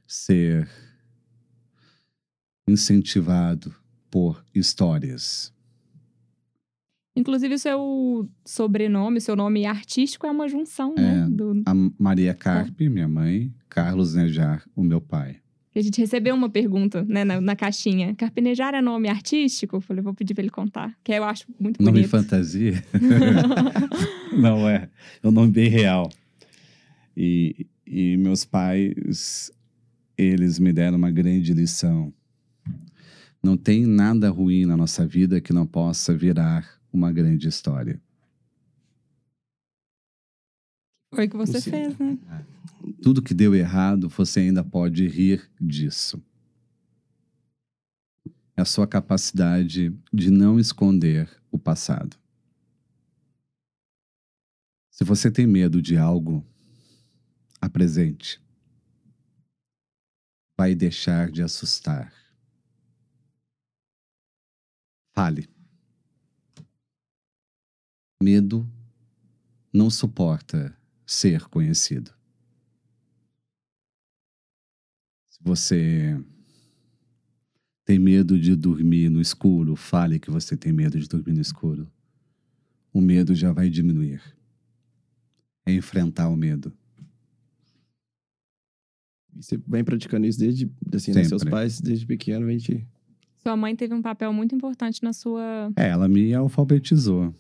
ser incentivado por histórias. Inclusive, o seu sobrenome, seu nome artístico é uma junção, É. né? Do... A Maria Carpe, minha mãe, Carlos Nejar, o meu pai. A gente recebeu uma pergunta, né, na, na caixinha. Carpinejar é nome artístico? Eu falei, vou pedir pra ele contar. Que eu acho muito Nome bonito. fantasia? Não é. É um nome bem real. E, e meus pais, eles me deram uma grande lição. Não tem nada ruim na nossa vida que não possa virar uma grande história. Foi o que você Sim. fez, né? Tudo que deu errado, você ainda pode rir disso. É a sua capacidade de não esconder o passado. Se você tem medo de algo, apresente. Vai deixar de assustar. Fale. Medo não suporta ser conhecido. Se você tem medo de dormir no escuro, fale que você tem medo de dormir no escuro. O medo já vai diminuir. É enfrentar o medo. E você vem praticando isso desde, assim, seus pais, desde pequeno, vem te... Sua mãe teve um papel muito importante na sua. É, ela me alfabetizou.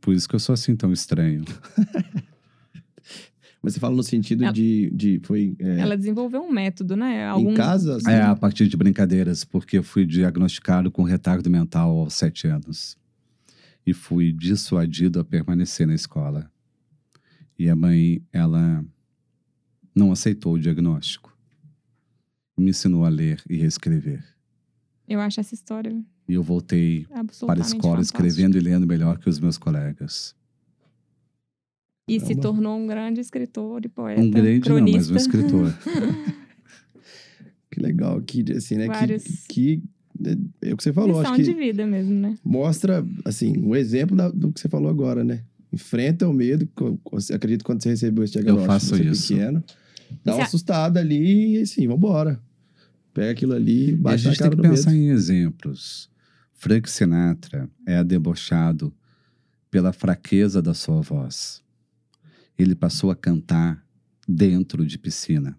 Por isso que eu sou assim tão estranho. Mas você fala no sentido Ela- de, de... Foi é, Ela desenvolveu um método, né? Algum... em casa? assim? É, a partir de brincadeiras, porque eu fui diagnosticado com retardo mental aos sete anos. E fui dissuadido a permanecer na escola. E a mãe, ela não aceitou o diagnóstico. Me ensinou a ler e reescrever. Eu acho essa história E eu voltei para a escola fantástica. escrevendo e lendo melhor que os meus colegas. E se tornou um grande escritor e poeta. Um grande não, mas cronista. um escritor. Que legal, que, assim, né? Vários- Que, que é o que você falou, Lição acho que de vida mesmo, né? mostra, assim, um exemplo da- do que você falou agora, né? Enfrenta o medo, acredito que quando você recebeu esse diagnóstico, faço você isso. pequeno, dá uma Você- assustada ali e assim, vambora. Pega aquilo ali, E a bate na gente tem cara que pensar medo. em exemplos. Frank Sinatra é debochado pela fraqueza da sua voz. Ele passou a cantar dentro de piscina,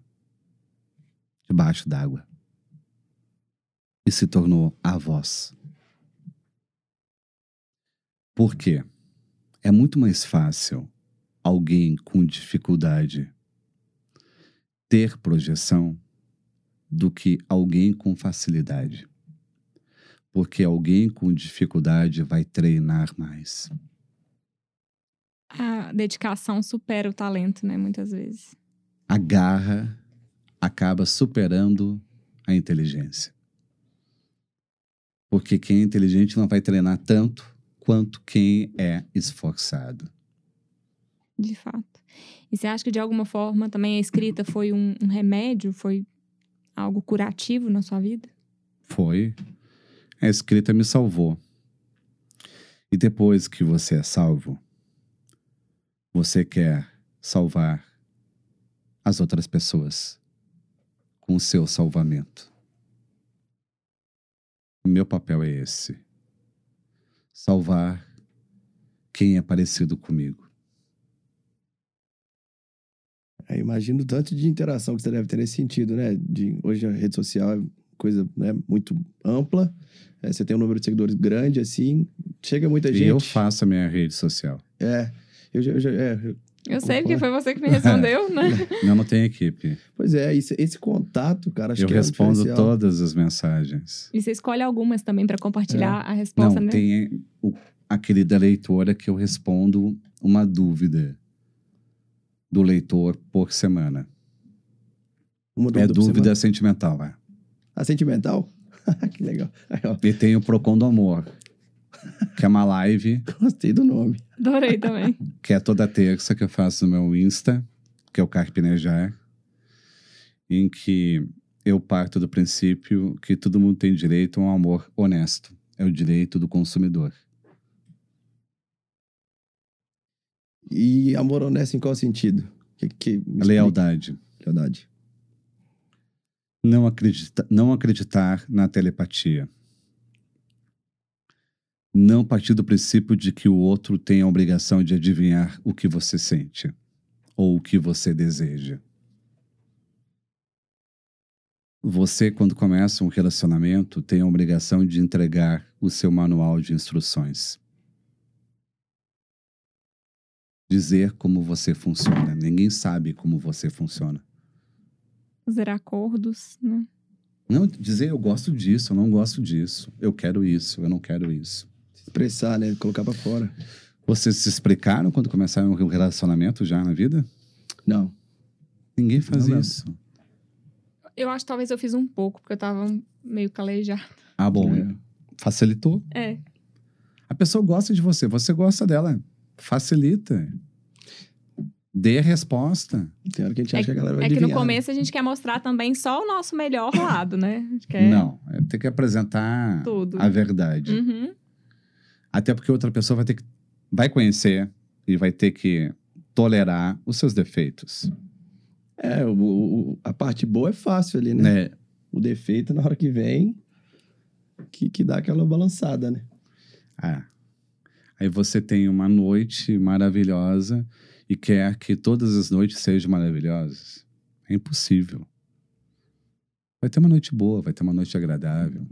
debaixo d'água, e se tornou a voz. Por quê? É muito mais fácil alguém com dificuldade ter projeção do que alguém com facilidade. Porque alguém com dificuldade vai treinar mais. A dedicação supera o talento, né? Muitas vezes. A garra acaba superando a inteligência. Porque quem é inteligente não vai treinar tanto quanto quem é esforçado. De fato. E você acha que de alguma forma também a escrita foi um, um remédio? Foi algo curativo na sua vida? Foi. A escrita me salvou. E depois que você é salvo, você quer salvar as outras pessoas com o seu salvamento. Meu papel é esse: salvar quem é parecido comigo. É, imagino o tanto de interação que você deve ter nesse sentido, né? De, hoje a rede social é coisa né, muito ampla. É, você tem um número de seguidores grande, assim. Chega muita gente. E eu faço a minha rede social. É. Eu já, eu já- é, eu- Eu sei, porque foi você que me respondeu, né? Eu não tenho equipe. pois é, esse, esse contato, cara, acho eu que é um respondo diferencial. todas as mensagens. E você escolhe algumas também para compartilhar a Não, resposta, né? tem o, aquele da leitora que eu respondo uma dúvida do leitor por semana. Uma É por dúvida semana. sentimental, é. A sentimental? que legal. Aí, E tem o Procon do Amor, que é uma live gostei do nome. Adorei também. que é toda terça que eu faço no meu Insta, que é o Carpinejar, em que eu parto do princípio que todo mundo tem direito a um amor honesto. É o direito do consumidor. E amor honesto em qual sentido? Que, que, lealdade. Lealdade. Não, acredita, não acreditar na telepatia. Não partir do princípio de que o outro tem a obrigação de adivinhar o que você sente ou o que você deseja. Você, quando começa um relacionamento, tem a obrigação de entregar o seu manual de instruções. Dizer como você funciona. Ninguém sabe como você funciona. Fazer acordos, né? Não dizer eu gosto disso, eu não gosto disso, eu quero isso, eu não quero isso. Se expressar, né? Colocar pra fora. Vocês se explicaram quando começaram um relacionamento já na vida? Não. Ninguém faz Não, não. isso. Eu acho que talvez eu fiz um pouco, porque eu tava meio calejada. Ah, bom, É. facilitou. É. A pessoa gosta de você, você gosta dela. Facilita. Dê a resposta. Tem hora que a gente acha que a galera vai É que no adivinhar, né? começo a gente quer mostrar também só o nosso melhor lado, né? Quer Não, é ter que apresentar tudo. a verdade. Uhum. Até porque outra pessoa vai ter que vai conhecer e vai ter que tolerar os seus defeitos. É, o, o- a parte boa é fácil ali, né? Né? O defeito, na hora que vem, que, que dá aquela balançada, né? Ah. Aí você tem uma noite maravilhosa e quer que todas as noites sejam maravilhosas. É impossível. Vai ter uma noite boa, vai ter uma noite agradável.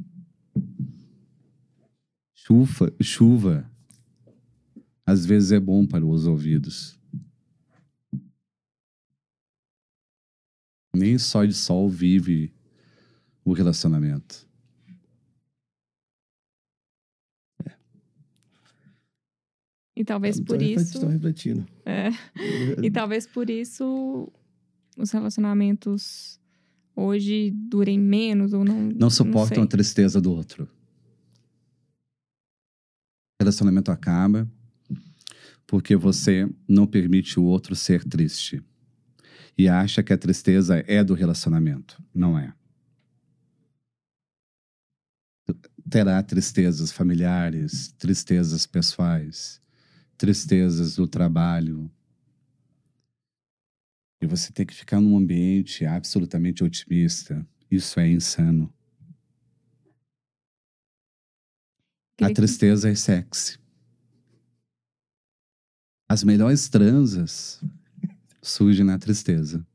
Chuva, chuva às vezes é bom para os ouvidos. Nem só de sol vive o relacionamento. E talvez Tô- por isso. Tô refletindo. É. E talvez por isso os relacionamentos hoje durem menos ou não. Não suportam a sei. tristeza do outro. O relacionamento acaba porque você não permite o outro ser triste. E acha que a tristeza é do relacionamento. Não é. Terá tristezas familiares, tristezas pessoais, tristezas do trabalho. E você tem que ficar num ambiente absolutamente otimista. Isso é insano. A tristeza é sexy. As melhores transas surgem na tristeza.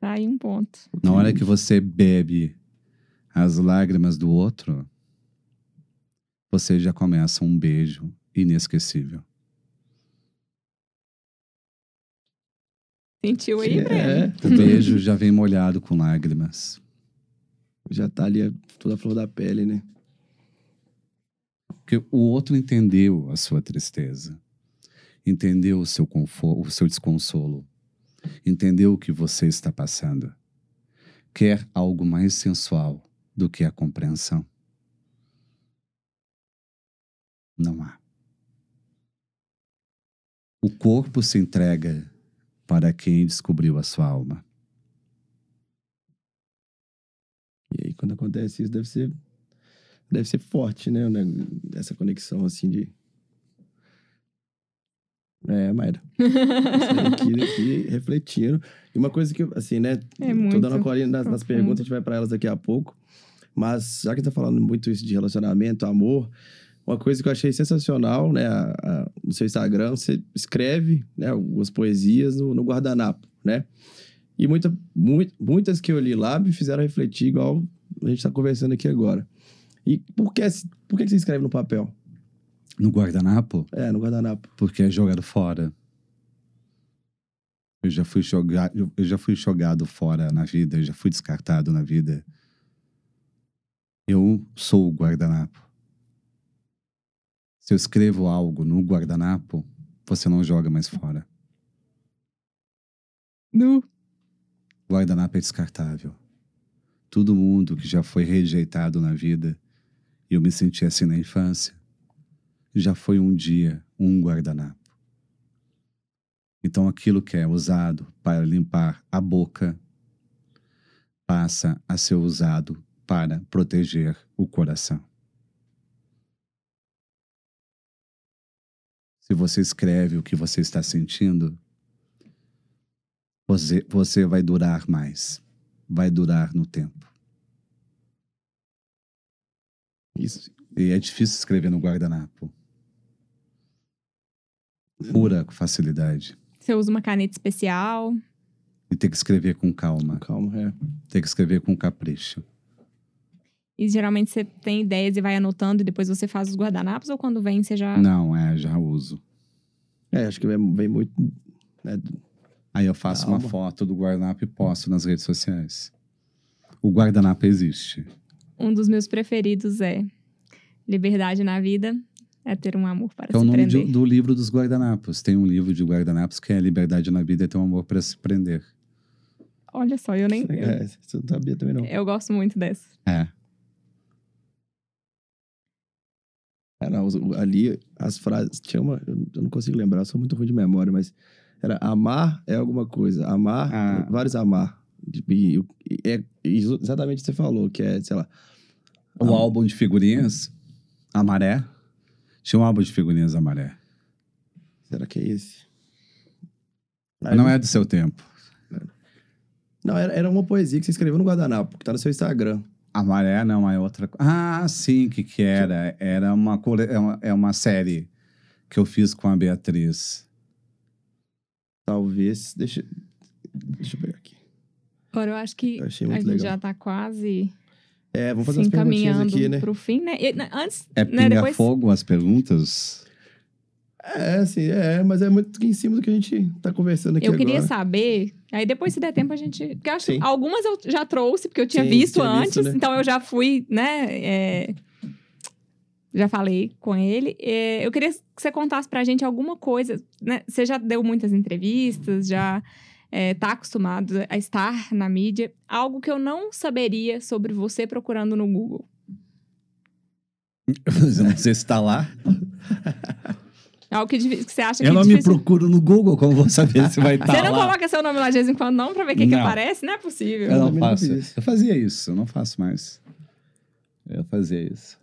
Tá aí um ponto. Na hora que você bebe as lágrimas do outro, você já começa um beijo inesquecível. Sentiu aí, é, O beijo já vem molhado com lágrimas. já tá ali toda a flor da pele, né? Porque o outro entendeu a sua tristeza, entendeu o seu, conforto, o seu desconsolo, entendeu o que você está passando. Quer algo mais sensual do que a compreensão? Não há. O corpo se entrega para quem descobriu a sua alma. E aí, quando acontece isso, deve ser, deve ser forte, né? Essa conexão, assim, de... É, Mayra. Aí aqui, aqui, refletindo. E uma coisa que, eu, assim, né? É Tô dando uma colinha nas, nas perguntas, a gente vai pra elas daqui a pouco. Mas, já que tá falando muito isso de relacionamento, amor, uma coisa que eu achei sensacional, né? a- a- no seu Instagram, você escreve né, algumas poesias no, no guardanapo, né? E muita, mui- muitas que eu li lá me fizeram refletir, igual a gente tá conversando aqui agora. E por que, por que você escreve no papel? No guardanapo, É, no guardanapo. porque é jogado fora. Eu já fui jogado, eu já fui jogado fora na vida, eu já fui descartado na vida. Eu sou o guardanapo. Se eu escrevo algo no guardanapo, você não joga mais fora. Nu. Guardanapo é descartável. Todo mundo que já foi rejeitado na vida, e eu me senti assim na infância, já foi um dia um guardanapo. Então aquilo que é usado para limpar a boca passa a ser usado para proteger o coração. Se você escreve o que você está sentindo, você, você vai durar mais, vai durar no tempo. Isso. E é difícil escrever no guardanapo. Pura facilidade. Você usa uma caneta especial. E tem que escrever com calma, Calma, é. tem que escrever com capricho. E geralmente você tem ideias e vai anotando e depois você faz os guardanapos ou quando vem você já. Não, é, já uso. É, acho que vem, vem muito. né, Aí eu faço uma Calma. foto do guardanapo e posto nas redes sociais. O guardanapo existe. Um dos meus preferidos é Liberdade na vida é ter um amor para É o se nome de- prender. do livro dos guardanapos. Tem um livro de guardanapos que é Liberdade na Vida é ter um amor para se prender. Olha só, eu nem. eu- É, você não sabia também, não. Eu gosto muito dessa. É. Os- ali as frases. Tinha uma. Eu eu não consigo lembrar, eu sou muito ruim de memória, mas era amar é alguma coisa. Amar, Ah. vários amar. E, e- é exatamente o que você falou, que é, sei lá. O Ah. álbum de figurinhas, A Maré. Tinha um álbum de figurinhas A Maré. Será que é esse? Mas não é do seu tempo. Não, era, era uma poesia que você escreveu no guardanapo, que tá no seu Instagram. A Maré não é outra coisa. Ah, sim, o que que era? Era uma, cole- é uma, é uma série que eu fiz com a Beatriz. Talvez. Deixa, deixa eu pegar aqui. Agora eu acho que Eu achei a muito gente legal. já tá quase É, vamos fazer se umas perguntinhas encaminhando aqui, né? pro fim, né? E, né, antes, É né, depois... pinga-fogo as perguntas? É, assim, é, mas é muito em cima do que a gente tá conversando aqui Eu queria agora. saber, aí depois se der tempo a gente... Porque eu acho que Sim. algumas eu já trouxe, porque eu tinha Sim, visto tinha antes, visto, né? então eu já fui, né... é, Já falei com ele. É, Eu queria que você contasse pra gente alguma coisa, né? Você já deu muitas entrevistas, já é, tá acostumado a estar na mídia. Algo que eu não saberia sobre você procurando no Google. Eu não sei se está lá. Algo que, divi- que você acha Eu que não me procuro no Google, como vou saber se vai estar Você não lá? coloca seu nome lá de vez em quando, não, pra ver o que, que aparece? Não é possível. Eu não faço. isso. Eu fazia isso, eu não faço mais. Eu fazia isso.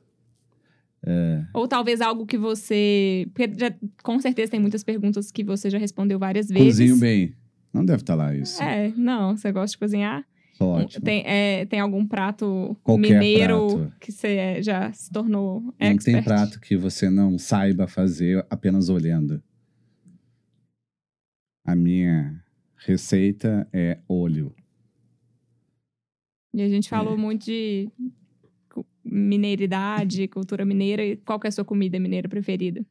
Ou talvez algo que você. Porque já- com certeza tem muitas perguntas que você já respondeu várias vezes. Cozinho bem. Não deve estar lá isso. É, não, você gosta de cozinhar? Só ótimo. Tem, é, tem algum prato Qualquer mineiro prato. que você é, já se tornou Não expert? tem prato que você não saiba fazer apenas olhando. A minha receita é olho. E a gente É. falou muito de mineiridade, cultura mineira. E qual é a sua comida mineira preferida?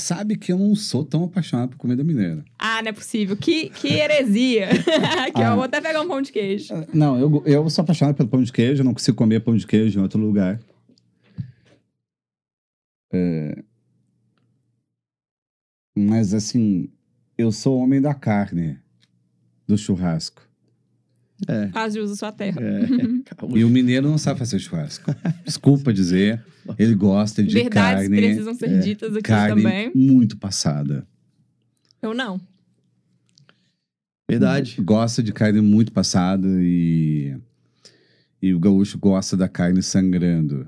Sabe que eu não sou tão apaixonado por comida mineira. Ah, não é possível. Que, que heresia. Ó, Ah. vou até pegar um pão de queijo. Não, eu, eu sou apaixonado pelo pão de queijo, eu não consigo comer pão de queijo em outro lugar. É, Mas assim, eu sou homem da carne, do churrasco. É. Faz jus à sua terra. é. E o mineiro não sabe fazer churrasco. Desculpa dizer, ele gosta de Verdades carne, precisam ser ditas aqui carne também. muito passada. Eu não. Verdade. Gosta de carne muito passada e e o gaúcho gosta da carne sangrando.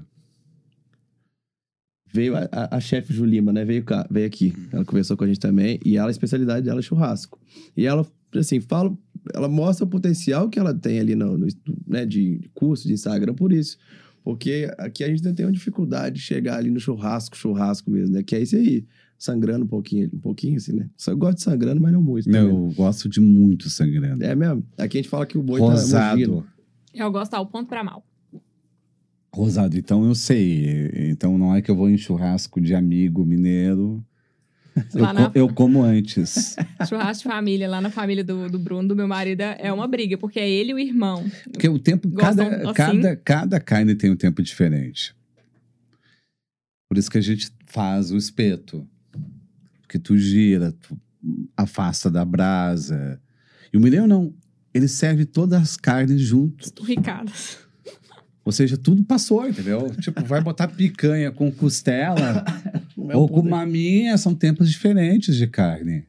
Veio a, a, a chefe Julima, né? Veio, cá, veio aqui. Ela conversou com a gente também. E ela, a especialidade dela é churrasco. E ela, assim, fala. Ela mostra o potencial que ela tem ali no, no né, de curso de Instagram por isso. Porque aqui a gente ainda tem uma dificuldade de chegar ali no churrasco, churrasco mesmo, né? Que é isso aí. Sangrando um pouquinho, um pouquinho assim, né? Só gosto de sangrando, mas não muito. também. Eu gosto de muito sangrando. É mesmo? Aqui a gente fala que o boi tá Rosado. mugindo. Eu gosto ao ponto pra mal. Rosado, então eu sei. Então não é que eu vou em churrasco de amigo mineiro. Eu, na- eu como antes. Churrasco de família, lá na família do, do Bruno, do meu marido, é uma briga, porque é ele e o irmão. Porque o tempo, cada, assim? cada, cada carne tem um tempo diferente. Por isso que a gente faz o espeto. Porque tu gira, tu afasta da brasa. E o mineiro não. Ele serve todas as carnes junto. Esturricadas. Ou seja, tudo passou, entendeu? tipo, vai botar picanha com costela é ou com maminha, são tempos diferentes de carne.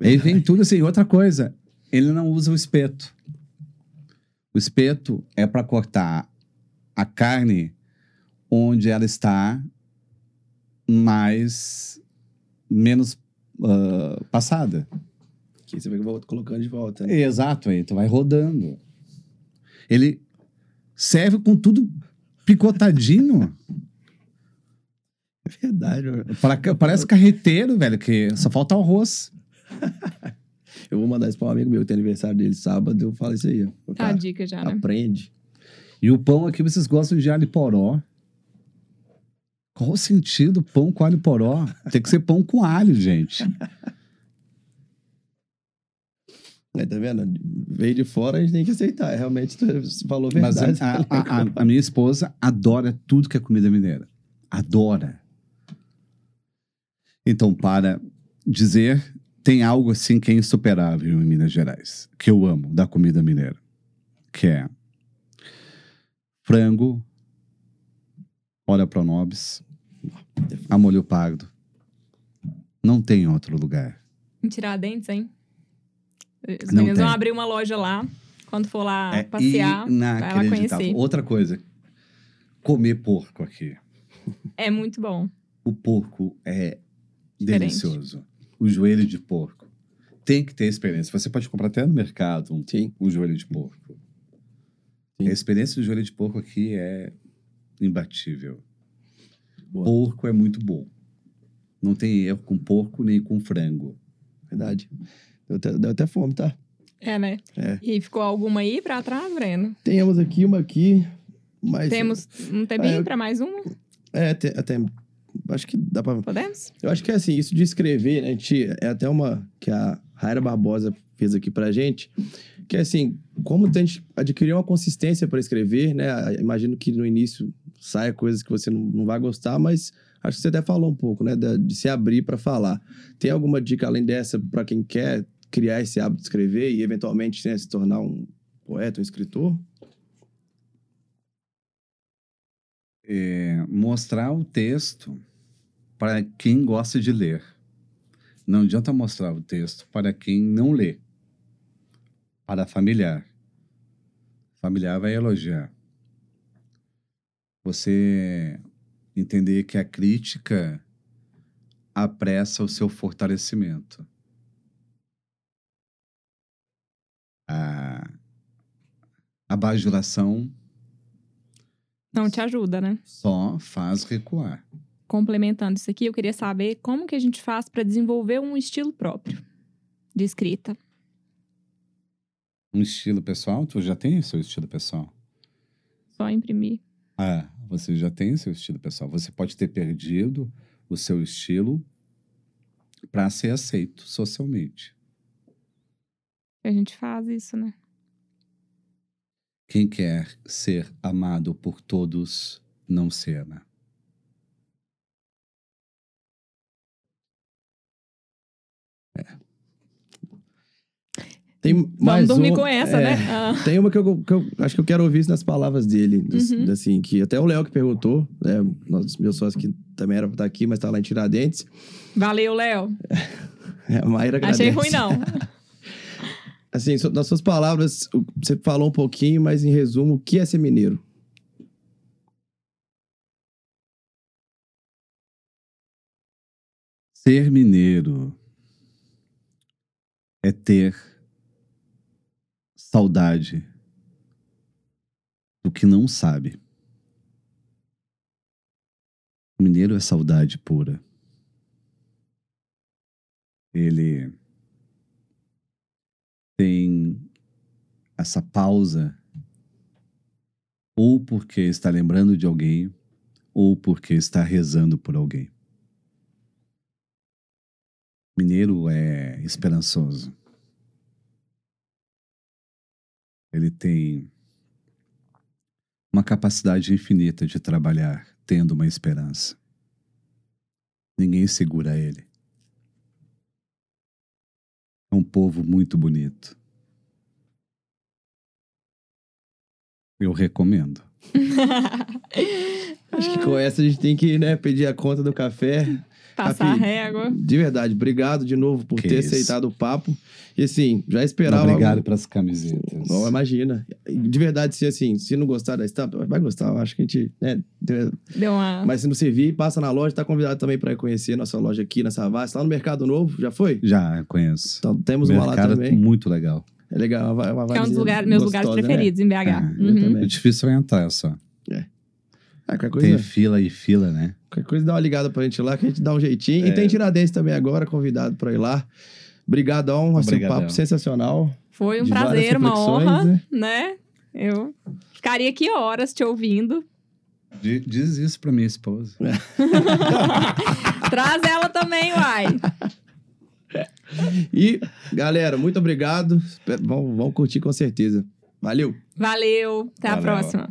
Aí vem tudo assim. Outra coisa, ele não usa o espeto. O espeto é para cortar a carne onde ela está mais menos ah, passada. Que você vai colocando de volta. Né? Exato, aí tu vai rodando. Ele serve com tudo picotadinho. Verdade. mano. Para- Parece carreteiro, velho, que só falta arroz. Eu vou mandar isso pra um amigo meu que tem aniversário dele sábado. Eu falo isso aí. ó. Tá a dica já, né? Aprende. E o pão aqui, vocês gostam de alho poró. Qual o sentido pão com alho poró? Tem que ser pão com alho, gente. É, tá vendo? Veio de fora, a gente tem que aceitar. É, Realmente, você falou a Mas a, verdade. a- a- a minha esposa adora tudo que é comida mineira. Adora. Então, para dizer, tem algo assim que é insuperável em Minas Gerais, que eu amo da comida mineira, que é frango, óleo pronobis, a molho pardo. Não tem outro lugar. Em Tiradentes, hein? Os meninos vão abrir uma loja lá. Quando for lá É passear, vai lá conhecer. Outra coisa, comer porco aqui. É muito bom. O porco é Diferente. delicioso. O joelho de porco. Tem que ter experiência. Você pode comprar até no mercado um, Sim. um joelho de porco. Sim. A experiência do joelho de porco aqui é imbatível. Boa. Porco é muito bom. Não tem erro com porco nem com frango. Verdade. Deu até, deu até fome, tá? É, né? É. E ficou alguma aí pra trás, Breno? Temos aqui uma aqui, mas... Temos um É, tempinho eu- pra mais uma? É, te- até... Acho que dá pra... Podemos? Eu acho que é assim, isso de escrever, né, a gente, é até uma que a Raira Barbosa fez aqui pra gente, que é assim, como a gente adquirir uma consistência para escrever, né? Imagino que no início saia coisas que você não, não vai gostar, mas acho que você até falou um pouco, né, da- de, se abrir para falar. Tem alguma dica além dessa para quem quer criar esse hábito de escrever e eventualmente né, se tornar um poeta, um escritor? É, mostrar o texto para quem gosta de ler. Não adianta mostrar o texto para quem não lê. Para familiar. Familiar vai elogiar. Você entender que a crítica apressa o seu fortalecimento. A, a bajulação Não te ajuda, né? só faz recuar. Complementando isso aqui, eu queria saber como que a gente faz pra desenvolver um estilo próprio de escrita. Um estilo pessoal? Tu já tem o seu estilo pessoal? Só imprimir. Ah, você já tem o seu estilo pessoal. Você pode ter perdido o seu estilo para ser aceito socialmente. A gente faz isso, né? Quem quer ser amado por todos não se ama. Tem mais Vamos dormir um- com essa, é, né? Ah, Tem uma que eu, que eu acho que eu quero ouvir isso nas palavras dele. dos- Uhum. Assim, que até o Léo que perguntou, né? Nós, meu sócio que também era pra estar aqui, mas tá lá em Tiradentes. valeu, Léo. É, a Mayra Achei ruim, não. Assim, nas suas palavras, o- você falou um pouquinho, mas em resumo, o que é ser mineiro? Ser mineiro é ter saudade do que não sabe. O mineiro é saudade pura. Ele tem essa pausa ou porque está lembrando de alguém ou porque está rezando por alguém. Mineiro é esperançoso. Ele tem uma capacidade infinita de trabalhar tendo uma esperança. Ninguém segura ele. É um povo muito bonito. Eu recomendo. Acho que com essa a gente tem que né, pedir a conta do café. Passar a Rafi, régua. De verdade, obrigado de novo por Que ter isso. aceitado o papo. E assim, já esperava. Obrigado pelas camisetas. Não, imagina. De verdade, se assim, se não gostar da estampa, vai gostar. Eu acho que a gente. Né, deu- uma. mas se não servir, passa na loja, tá convidado também para conhecer nossa loja aqui na Savassi, lá no Mercado Novo. Já foi? Já conheço. Então temos uma lá Mercado também. muito legal. É legal, é uma, é uma que é um dos lugares, meus lugares gostosa, né? preferidos em BH. Eu Uhum. O difícil é entrar só. Ah, qualquer Tem coisa, fila e fila, né? qualquer coisa dá uma ligada pra gente lá, que a gente dá um jeitinho. E É. tem Tiradentes também agora, convidado pra ir lá. Obrigadão, ser um papo sensacional. Foi um prazer, uma honra, né? né? Eu ficaria aqui horas te ouvindo. Di- Diz isso pra minha esposa. Traz ela também, uai. E, galera, muito obrigado. Vão, vão curtir com certeza. Valeu! Valeu, até a Valeu. próxima.